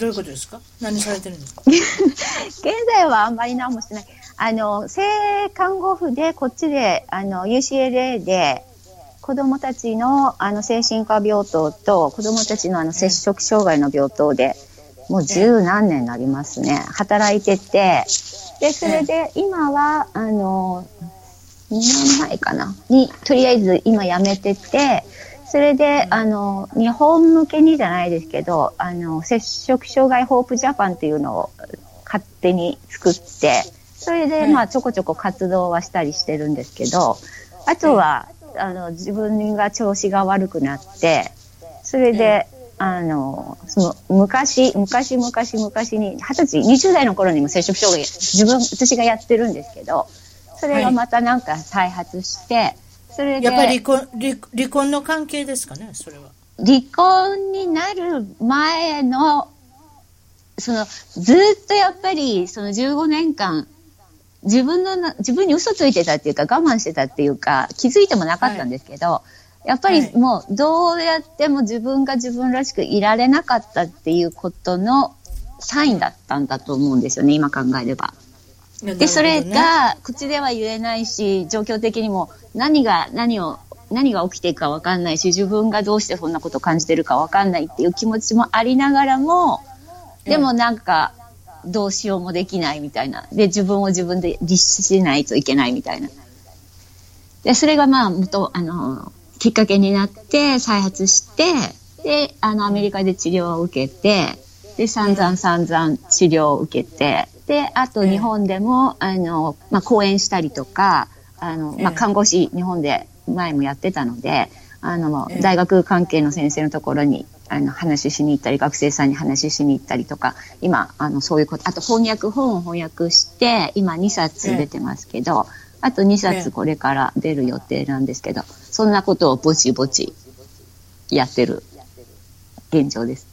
どういうことですか？何されてるんですか？現在はあんまり何もしてない。あの、性看護婦で、こっちで、あの、UCLA で、子供たちの、あの、精神科病棟と、子供たちの、あの、摂食障害の病棟で、もう十何年になりますね。働いてて、で、それで、今は、あの、2年前かな。に、とりあえず今辞めてて、それで、あの、日本向けにじゃないですけど、あの、摂食障害ホープジャパンっていうのを勝手に作って、それで、うんまあ、ちょこちょこ活動はしたりしてるんですけど、あとは、あの、自分が調子が悪くなって、それで、あの、その、昔、昔、昔、昔に、二十歳、20代の頃にも摂食障害、自分、私がやってるんですけど、それがまたなんか再発して、それで、やっぱり離婚離離婚の関係ですかね、それは。離婚になる前の、その、ずっとやっぱり、その15年間、自分のな、自分に嘘ついてたっていうか、我慢してたっていうか、気づいてもなかったんですけど、やっぱりもう、どうやっても自分が自分らしくいられなかったっていうことのサインだったんだと思うんですよね、今考えれば。で、それが、口では言えないし、状況的にも何が、何を、何が起きていくかわかんないし、自分がどうしてそんなことを感じてるかわかんないっていう気持ちもありながらも、でもなんか、どうしようもできないみたいな。で、自分を自分で律しないといけないみたいな。で、それがまあ、元、あの、きっかけになって再発して、で、あの、アメリカで治療を受けて、で、散々散々治療を受けて、で、あと日本でも、あの、まあ、講演したりとか、あの、まあ、看護師、日本で前もやってたので、あの、大学関係の先生のところに、あの、話しに行ったり、学生さんに話しに行ったりとか、今、あの、そういうこと、あと翻訳、本を翻訳して、今2冊出てますけど、あと2冊これから出る予定なんですけど、そんなことをぼちぼちやってる現状です。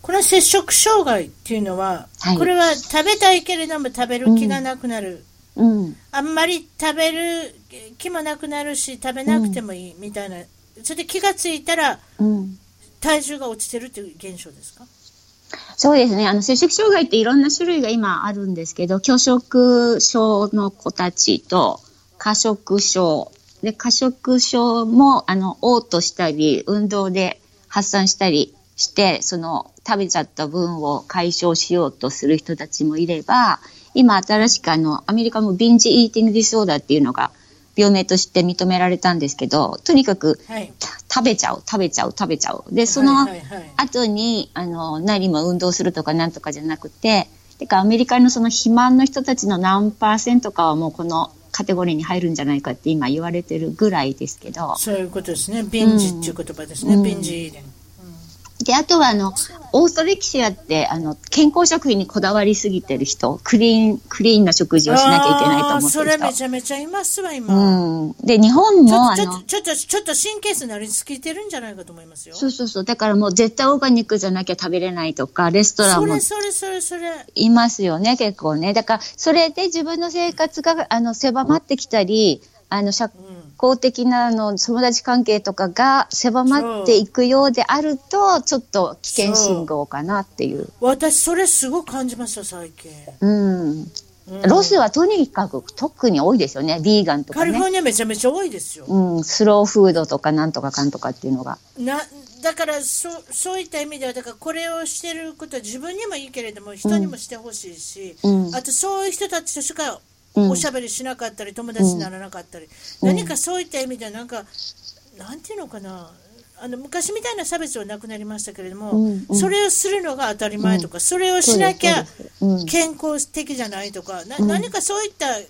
この摂食障害っていうのは、はい、これは食べたいけれども食べる気がなくなる。うん、あんまり食べる気もなくなるし食べなくてもいいみたいな、それで気がついたら、体重が落ちてるっていう現象ですか？そうですね。あの、摂食障害っていろんな種類が今あるんですけど、拒食症の子たちと、過食症。で、過食症も、あの、嘔吐したり、運動で発散したりして、その、食べちゃった分を解消しようとする人たちもいれば、今新しくあの、アメリカもビンジイーティングディスオーダーっていうのが病名として認められたんですけど、とにかく、はい、食べちゃう、食べちゃう、食べちゃう。で、その後に、あの、何も運動するとかなんとかじゃなくて、てかアメリカのその肥満の人たちの何パーセントかはもうこのカテゴリーに入るんじゃないかって今言われてるぐらいですけど。そういうことですね。ビンジっていう言葉ですね。うん、ビンジイーデン。で、あとは、あの、オーストレキシアって、あの、健康食品にこだわりすぎてる人、クリーン、クリーンな食事をしなきゃいけないと思ってる人。それめちゃめちゃいますわ、今。うん。で、日本も、ちょっと、ちょっと、ちょっと神経質なりすぎてるんじゃないかと思いますよ。そうそうそう。だからもう絶対オーガニックじゃなきゃ食べれないとか、レストランも。それ、それ、それ、それ。いますよね、結構ね。だから、それで自分の生活が、あの、狭まってきたり、あの、社交的なの友達関係とかが狭まっていくようであると、ちょっと危険信号かなっていう。私、それすごく感じました、最近。うん。ロスはとにかく特に多いですよね。ビーガンとか、ね、カリフォルニアめちゃめちゃ多いですよ。うん、スローフードとかなんとかかんとかっていうのが。な、だからそ、そういった意味では、だからこれをしてることは自分にもいいけれども、人にもしてほしいし、うん、あとそういう人たちとしかおしゃべりしなかったり、友達にならなかったり、何かそういった意味では、なんか、なんていうのかな。あの昔みたいな差別はなくなりましたけれども、うんうん、それをするのが当たり前とか、うん、それをしなきゃ健康的じゃないとか、な何かそういった変わ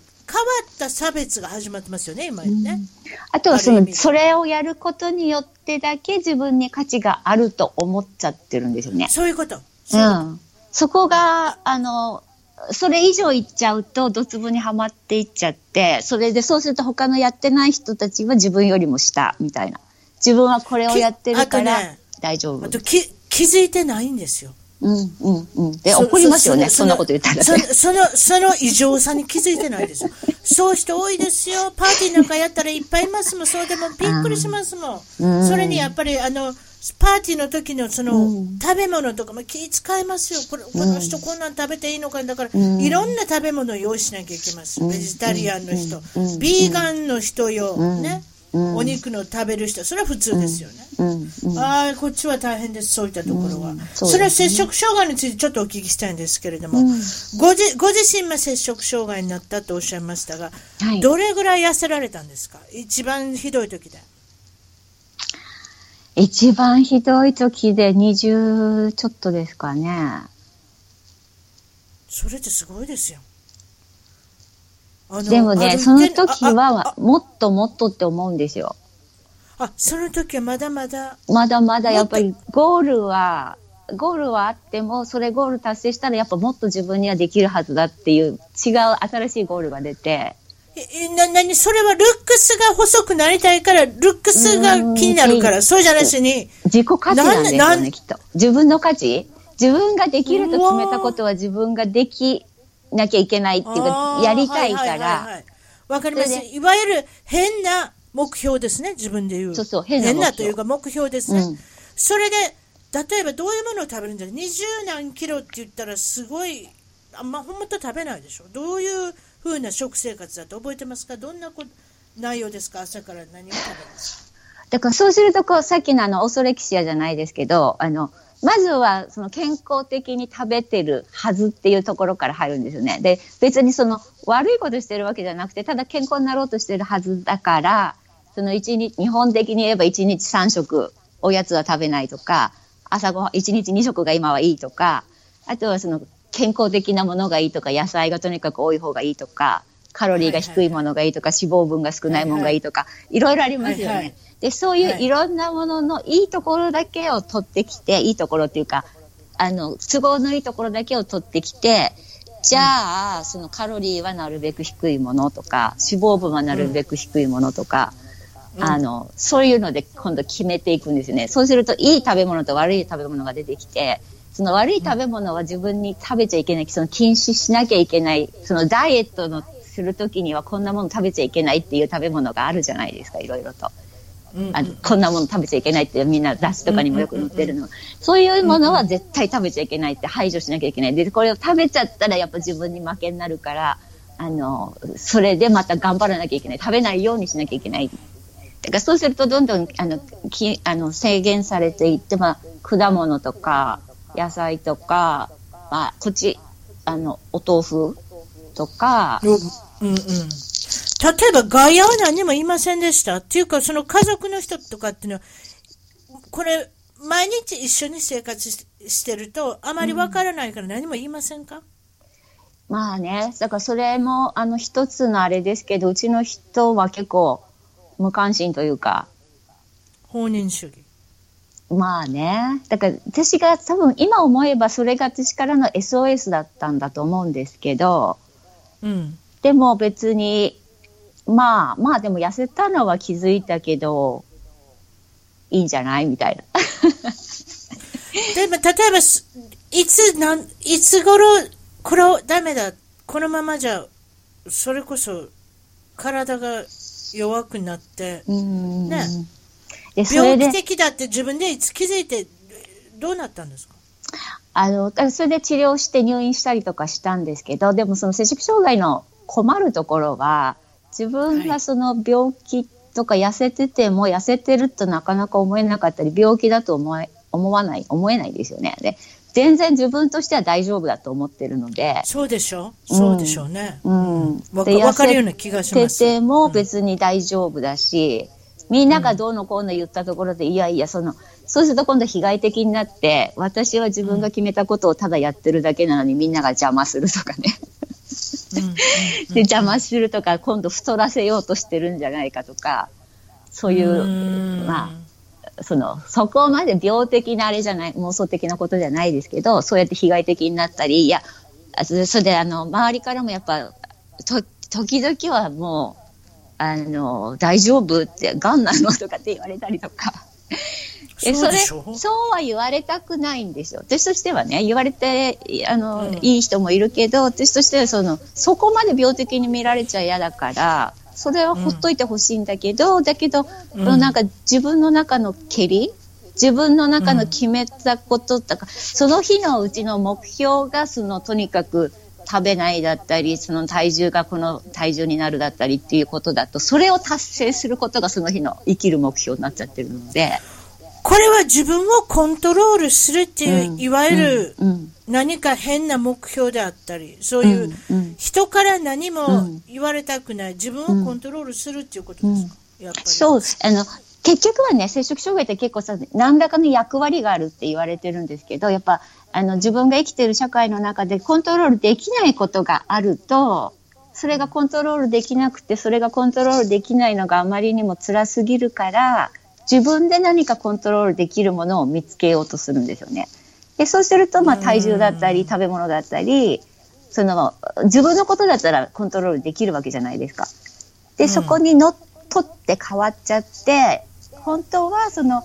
った差別が始まってますよね、今ね。うん、あとはその、それをやることによってだけ自分に価値があると思っちゃってるんですよね。そういうこと。うん。そこが、あの、それ以上いっちゃうと、ドツボにはまっていっちゃって、それでそうすると他のやってない人たちは自分よりも下、みたいな。自分はこれをやってるから大丈夫。あと、ね、気づいてないんですよ。うんうんうん。で、怒りますよね、そんなこと言ったら、その、その異常さに気づいてないですよ。そういう人多いですよ。パーティーなんかやったらいっぱいいますもん。そうでもびっくりしますもん。それにやっぱり、あの、パーティーの時のその、うん、食べ物とかも気遣いますよ。これ、この人こんなん食べていいのかだから、うん、いろんな食べ物を用意しなきゃいけます。ベジタリアンの人、ビーガンの人よ、ね。お肉の食べる人、それは普通ですよね。ああ、こっちは大変です、そういったところは。そそれは摂食障害についてちょっとお聞きしたいんですけれども、ごじご自身も摂食障害になったとおっしゃいましたが、はい、どれぐらい痩せられたんですか？一番ひどい時で。一番ひどい時で20ちょっとですかね。それってすごいですよ。でもね、その時はもっともっとって思うんですよ。あ、その時はまだまだ。まだまだやっぱりゴールは、ゴールはあっても、それゴール達成したらやっぱもっと自分にはできるはずだっていう違う新しいゴールが出て。え、な、なに、それはルックスが細くなりたいから、ルックスが気になるから、そうじゃなしに。自己価値なんですよね、きっと。自分の価値？自分ができると決めたことは自分ができなきゃいけないっていうか、やりたいから。わかります。いわゆる変な目標ですね、自分で言う。そうそう、変な変なというか目標ですね。うん、それで、例えばどういうものを食べるんじゃない？二十何キロって言ったらすごい、あんまほんと食べないでしょ。どういうふうな食生活だと覚えてますか？どんなこ内容ですか？朝から何を食べますだからそうするとこう、さっきのあの、オソレキシアじゃないですけど、あの、まずはその健康的に食べてるはずっていうところから入るんですよね。で、別にその悪いことしてるわけじゃなくて、ただ健康になろうとしてるはずだから、その一日、日本的に言えば1日3食おやつは食べないとか、朝ごはん1日2食が今はいいとか、あとはその健康的なものがいいとか、野菜がとにかく多い方がいいとか、カロリーが低いものがいいとか、脂肪分が少ないものがいいとか、いろいろありますよね。で、そういういろんなもののいいところだけを取ってきて、いいところっていうか、あの、都合のいいところだけを取ってきて、じゃあ、そのカロリーはなるべく低いものとか、脂肪分はなるべく低いものとか、うん、あの、そういうので今度決めていくんですよね。そうすると、いい食べ物と悪い食べ物が出てきて、その悪い食べ物は自分に食べちゃいけない、その禁止しなきゃいけない、そのダイエットのするときにはこんなもの食べちゃいけないっていう食べ物があるじゃないですか、いろいろと。あのこんなもの食べちゃいけないってみんな雑誌とかにもよく載ってるの、そういうものは絶対食べちゃいけないって排除しなきゃいけない。でこれを食べちゃったらやっぱ自分に負けになるからあのそれでまた頑張らなきゃいけない。食べないようにしなきゃいけない。だからそうするとどんどんあのきあの制限されていって、まあ、果物とか野菜とか、まあ、こっちあのお豆腐とか、うんうん例えば外野は何もいませんでしたっていうか、その家族の人とかっていうのは、これ、毎日一緒に生活してると、あまりわからないから何も言いませんか、うん、まあね、だからそれも、あの、一つのあれですけど、うちの人は結構、無関心というか。放任主義。まあね。だから私が多分今思えばそれが私からの SOS だったんだと思うんですけど、うん、でも別にまあ、まあでも痩せたのは気づいたけど、いいんじゃないみたいな。でも、例えば、いつ、なん、いつ頃、これ、ダメだ、このままじゃ、それこそ、体が弱くなって、ね。病気的だって自分でいつ気づいて、どうなったんですか？あの、それで治療して入院したりとかしたんですけど、でもその摂食障害の困るところは、自分がその病気とか痩せてても痩せてるとなかなか思えなかったり病気だと思え思わない思えないですよね。で全然自分としては大丈夫だと思ってるので。そうでしょ？うそうでしょうね。うん。うん、わかるような気がします。てても別に大丈夫だし、うん、みんながどうのこうの言ったところで、いやいや、その、そうすると今度被害的になって、私は自分が決めたことをただやってるだけなのにみんなが邪魔するとかね。で邪魔するとか今度太らせようとしてるんじゃないかとかそういうまあそのそこまで病的なあれじゃない妄想的なことじゃないですけどそうやって被害的になったりいやそれであの周りからもやっぱと時々はもうあの大丈夫ってがんなのとかって言われたりとか。えそれそうは言われたくないんですよ。私としてはね、言われて、あの、うん、いい人もいるけど、私としてはその、そこまで病的に見られちゃ嫌だから、それはほっといてほしいんだけど、うん、だけど、うん、なんか自分の中の蹴り自分の中の決めたこととか、その日のうちの目標が、その、とにかく、食べないだったり、その体重がこの体重になるだったりっていうことだと、それを達成することがその日の生きる目標になっちゃってるので。これは自分をコントロールするっていう、うん、いわゆる何か変な目標であったり、そういう人から何も言われたくない、自分をコントロールするっていうことですか、やっぱり。そう、あの、結局はね、摂食障害って結構さ、何らかの役割があるって言われてるんですけど、やっぱ、あの、自分が生きてる社会の中でコントロールできないことがあると、それがコントロールできなくて、それがコントロールできないのがあまりにも辛すぎるから、自分で何かコントロールできるものを見つけようとするんですよね。でそうすると、まあ、体重だったり食べ物だったりその自分のことだったらコントロールできるわけじゃないですか。でそこにのっとって変わっちゃって本当はその、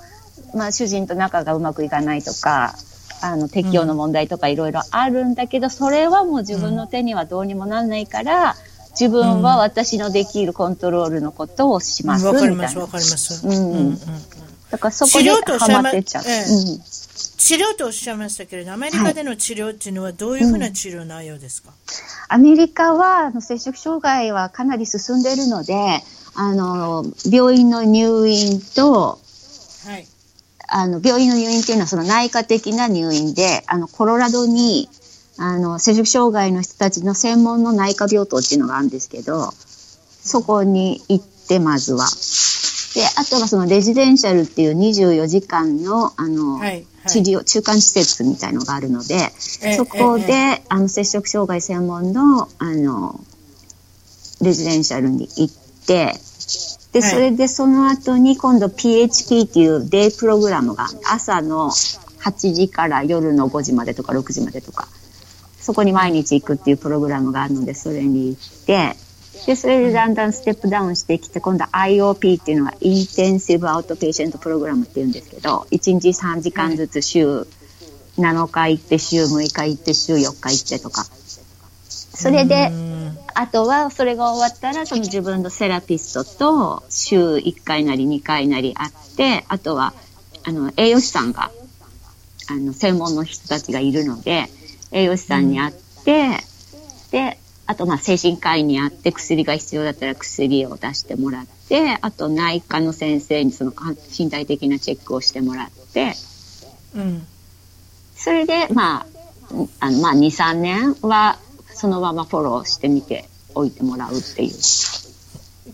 まあ、主人と仲がうまくいかないとかあの、適用の問題とかいろいろあるんだけど、それはもう自分の手にはどうにもなんないから、自分は私のできるコントロールのことをします、わ、かります、わかります。うん。うん、だからそこでハマってっちゃう。治療とおっしゃいましたけれど、アメリカでの治療っていうのはどういうふうな治療内容ですか、はいうん、アメリカは摂食障害はかなり進んでいるので、あの、病院の入院と、はい。あの、病院の入院っていうのはその内科的な入院で、あの、コロラドに、あの、摂食障害の人たちの専門の内科病棟っていうのがあるんですけど、そこに行って、まずは。で、あとはそのレジデンシャルっていう24時間の、あの、はい治療、中間施設みたいのがあるので、そこで、あの、摂食障害専門の、あの、レジデンシャルに行って、で、それでその後に今度 PHP っていうデイプログラムが朝の8時から夜の5時までとか6時までとか、そこに毎日行くっていうプログラムがあるので、それに行って、で、それでだんだんステップダウンしてきて、今度は IOP っていうのがインテンシブアウトペーシェントプログラムっていうんですけど、1日3時間ずつ週7日行って、週6日行って、週4日行ってとか。それで、あとはそれが終わったらその自分のセラピストと週1回なり2回なり会ってあとはあの栄養士さんがあの専門の人たちがいるので栄養士さんに会って、うん、であとまあ精神科医に会って薬が必要だったら薬を出してもらってあと内科の先生にその身体的なチェックをしてもらって、うん、それでまああのまあ23年はそのままフォローしてみておいてもらうっていう。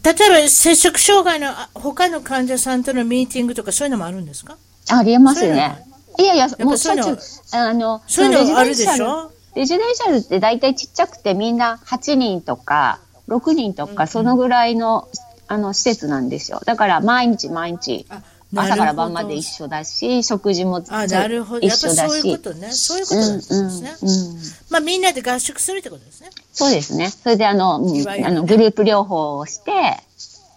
例えば、摂食障害の他の患者さんとのミーティングとかそういうのもあるんですか？ありえますよね。いやいや、もうしょっちゅう、あの、そういうのあるでしょ？レジデンシャルって大体ちっちゃくてみんな8人とか6人とかそのぐらいの、あの施設なんですよ。だから毎日毎日朝から晩まで一緒だし、食事もあなるほど。やっぱそういうことね。そういうことなんですね。うんうんうん、まあみんなで合宿するってことですね。そうですね。それであの、うん、あのグループ療法をして、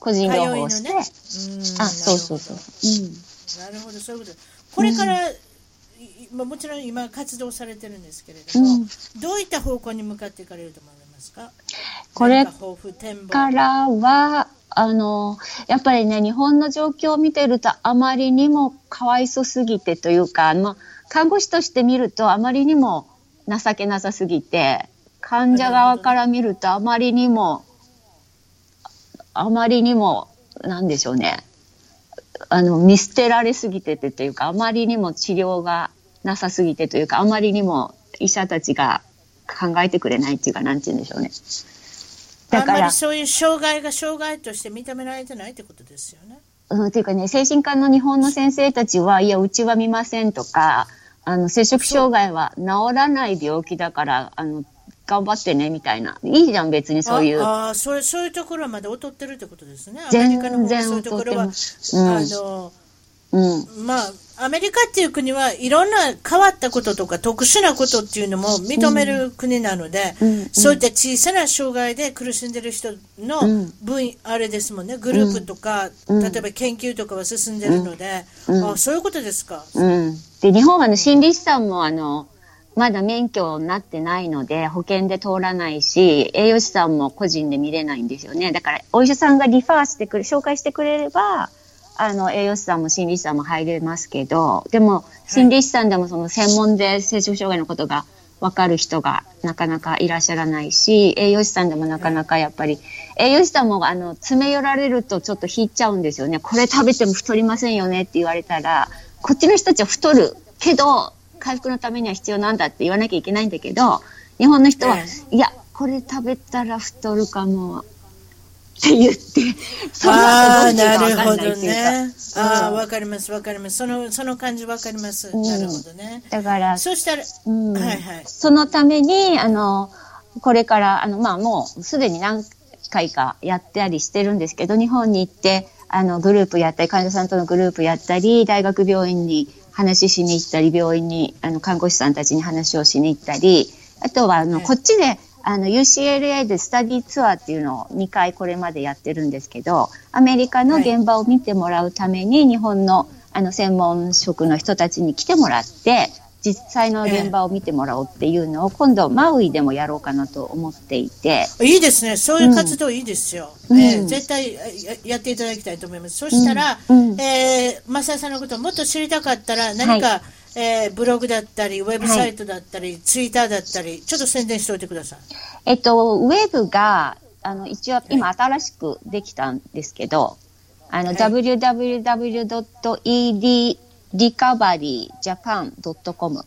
個人療法をして、ね、あ、そうそうそう。うん、なるほど、そういうこと。これから、まあ、もちろん今活動されてるんですけれども、どういった方向に向かっていかれると思いますか？これからは、あの、やっぱりね、日本の状況を見てるとあまりにもかわいそすぎてというか、あ、看護師として見るとあまりにも情けなさすぎて、患者側から見るとあまりにも、あまりにも、なんでしょうね。あの、見捨てられすぎててというか、あまりにも治療がなさすぎてというか、あまりにも医者たちが考えてくれないっていうか、なんて言うんでしょうね。だから。あんまりそういう障害が障害として認められてないってことですよね。うん、っていうかね、精神科の日本の先生たちは、いや、うちは見ませんとか、あの、摂食障害は治らない病気だから、あの、頑張ってね、みたいな。いいじゃん、別にそういう。ああ、それ、そういうところまで劣ってるってことですね。アメリカのそういうところは、うん、あの、うん、まあ、アメリカっていう国はいろんな変わったこととか特殊なことっていうのも認める国なので、うん、そういった小さな障害で苦しんでる人の分、あれですもんね、グループとか、うん、例えば研究とかは進んでるので、うん、あそういうことですか。で日本はの心理師さんもあのまだ免許になってないので保険で通らないし栄養士さんも個人で見れないんですよね。だからお医者さんがリファーしてくれ紹介してくれればあの、栄養士さんも心理師さんも入れますけど、でも、心理師さんでもその専門で摂食障害のことが分かる人がなかなかいらっしゃらないし、栄養士さんでもなかなかやっぱり、栄養士さんもあの、詰め寄られるとちょっと引いちゃうんですよね。これ食べても太りませんよねって言われたら、こっちの人たちは太るけど、回復のためには必要なんだって言わなきゃいけないんだけど、日本の人は、いや、これ食べたら太るかも、って言って、そああ、なるほどね。ああ、わかります、わかります。その、その感じわかります。うん、なるほどね。だから、そしたら、うん、はいはい。そのために、あの、これから、あの、まあ、もうすでに何回かやったりしてるんですけど、日本に行って、あの、グループやったり、患者さんとのグループやったり、大学病院に話しに行ったり、病院に、あの、看護師さんたちに話をしに行ったり、あとは、あの、こっちで、あの UCLA でスタディツアーっていうのを2回これまでやってるんですけど、アメリカの現場を見てもらうために、日本のあの専門職の人たちに来てもらって、実際の現場を見てもらおうっていうのを、今度マウイでもやろうかなと思っていて。いいですね。そういう活動いいですよ。うんえーうん絶対ややっていただきたいと思います。そしたら、うんうんえー、増田さんのことをもっと知りたかったら、何か、えーブログだったり、ウェブサイトだったり、ツイッターだったり、ちょっと宣伝しておいてください。えっと、ウェブが、あの、一応今新しくできたんですけど、あの、はい www.edrecoveryjapan.com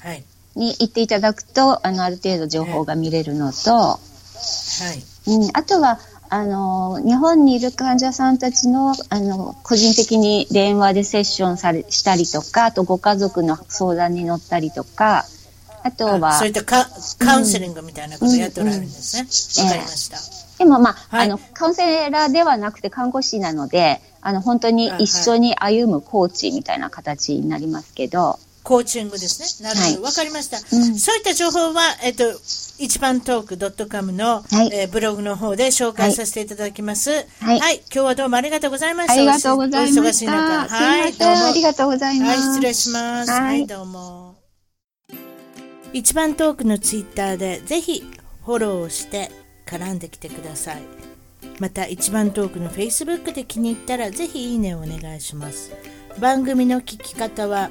はい。に行っていただくと、あの、ある程度情報が見れるのと、はい。うん、あとは、あの、日本にいる患者さんたちの、あの、個人的に電話でセッションされ、したりとか、あとご家族の相談に乗ったりとか、あとは、そういったカカウンセリングみたいなことをやっておられるんですね。わ、かりました。でもまあ、はい。あの、カウンセラーではなくて看護師なので、あの、本当に一緒に歩むコーチみたいな形になりますけど、コーチングですね。なるほど。わ、はいかりました、うんそういった情報は、えっと、一番トーク .com の、はいえーブログの方で紹介させていただきます。はい今日はどうもありがとうございました。ありがとうございまお忙した。中。はい、すいません、ありどうがとうございも。はい、ます。失礼します。は、はいいどうも。一番トークのツイッターでぜひフォローをして絡んできてください。また一番トークの Facebook で気に入ったらぜひいいねをお願いします。番組の聞き方は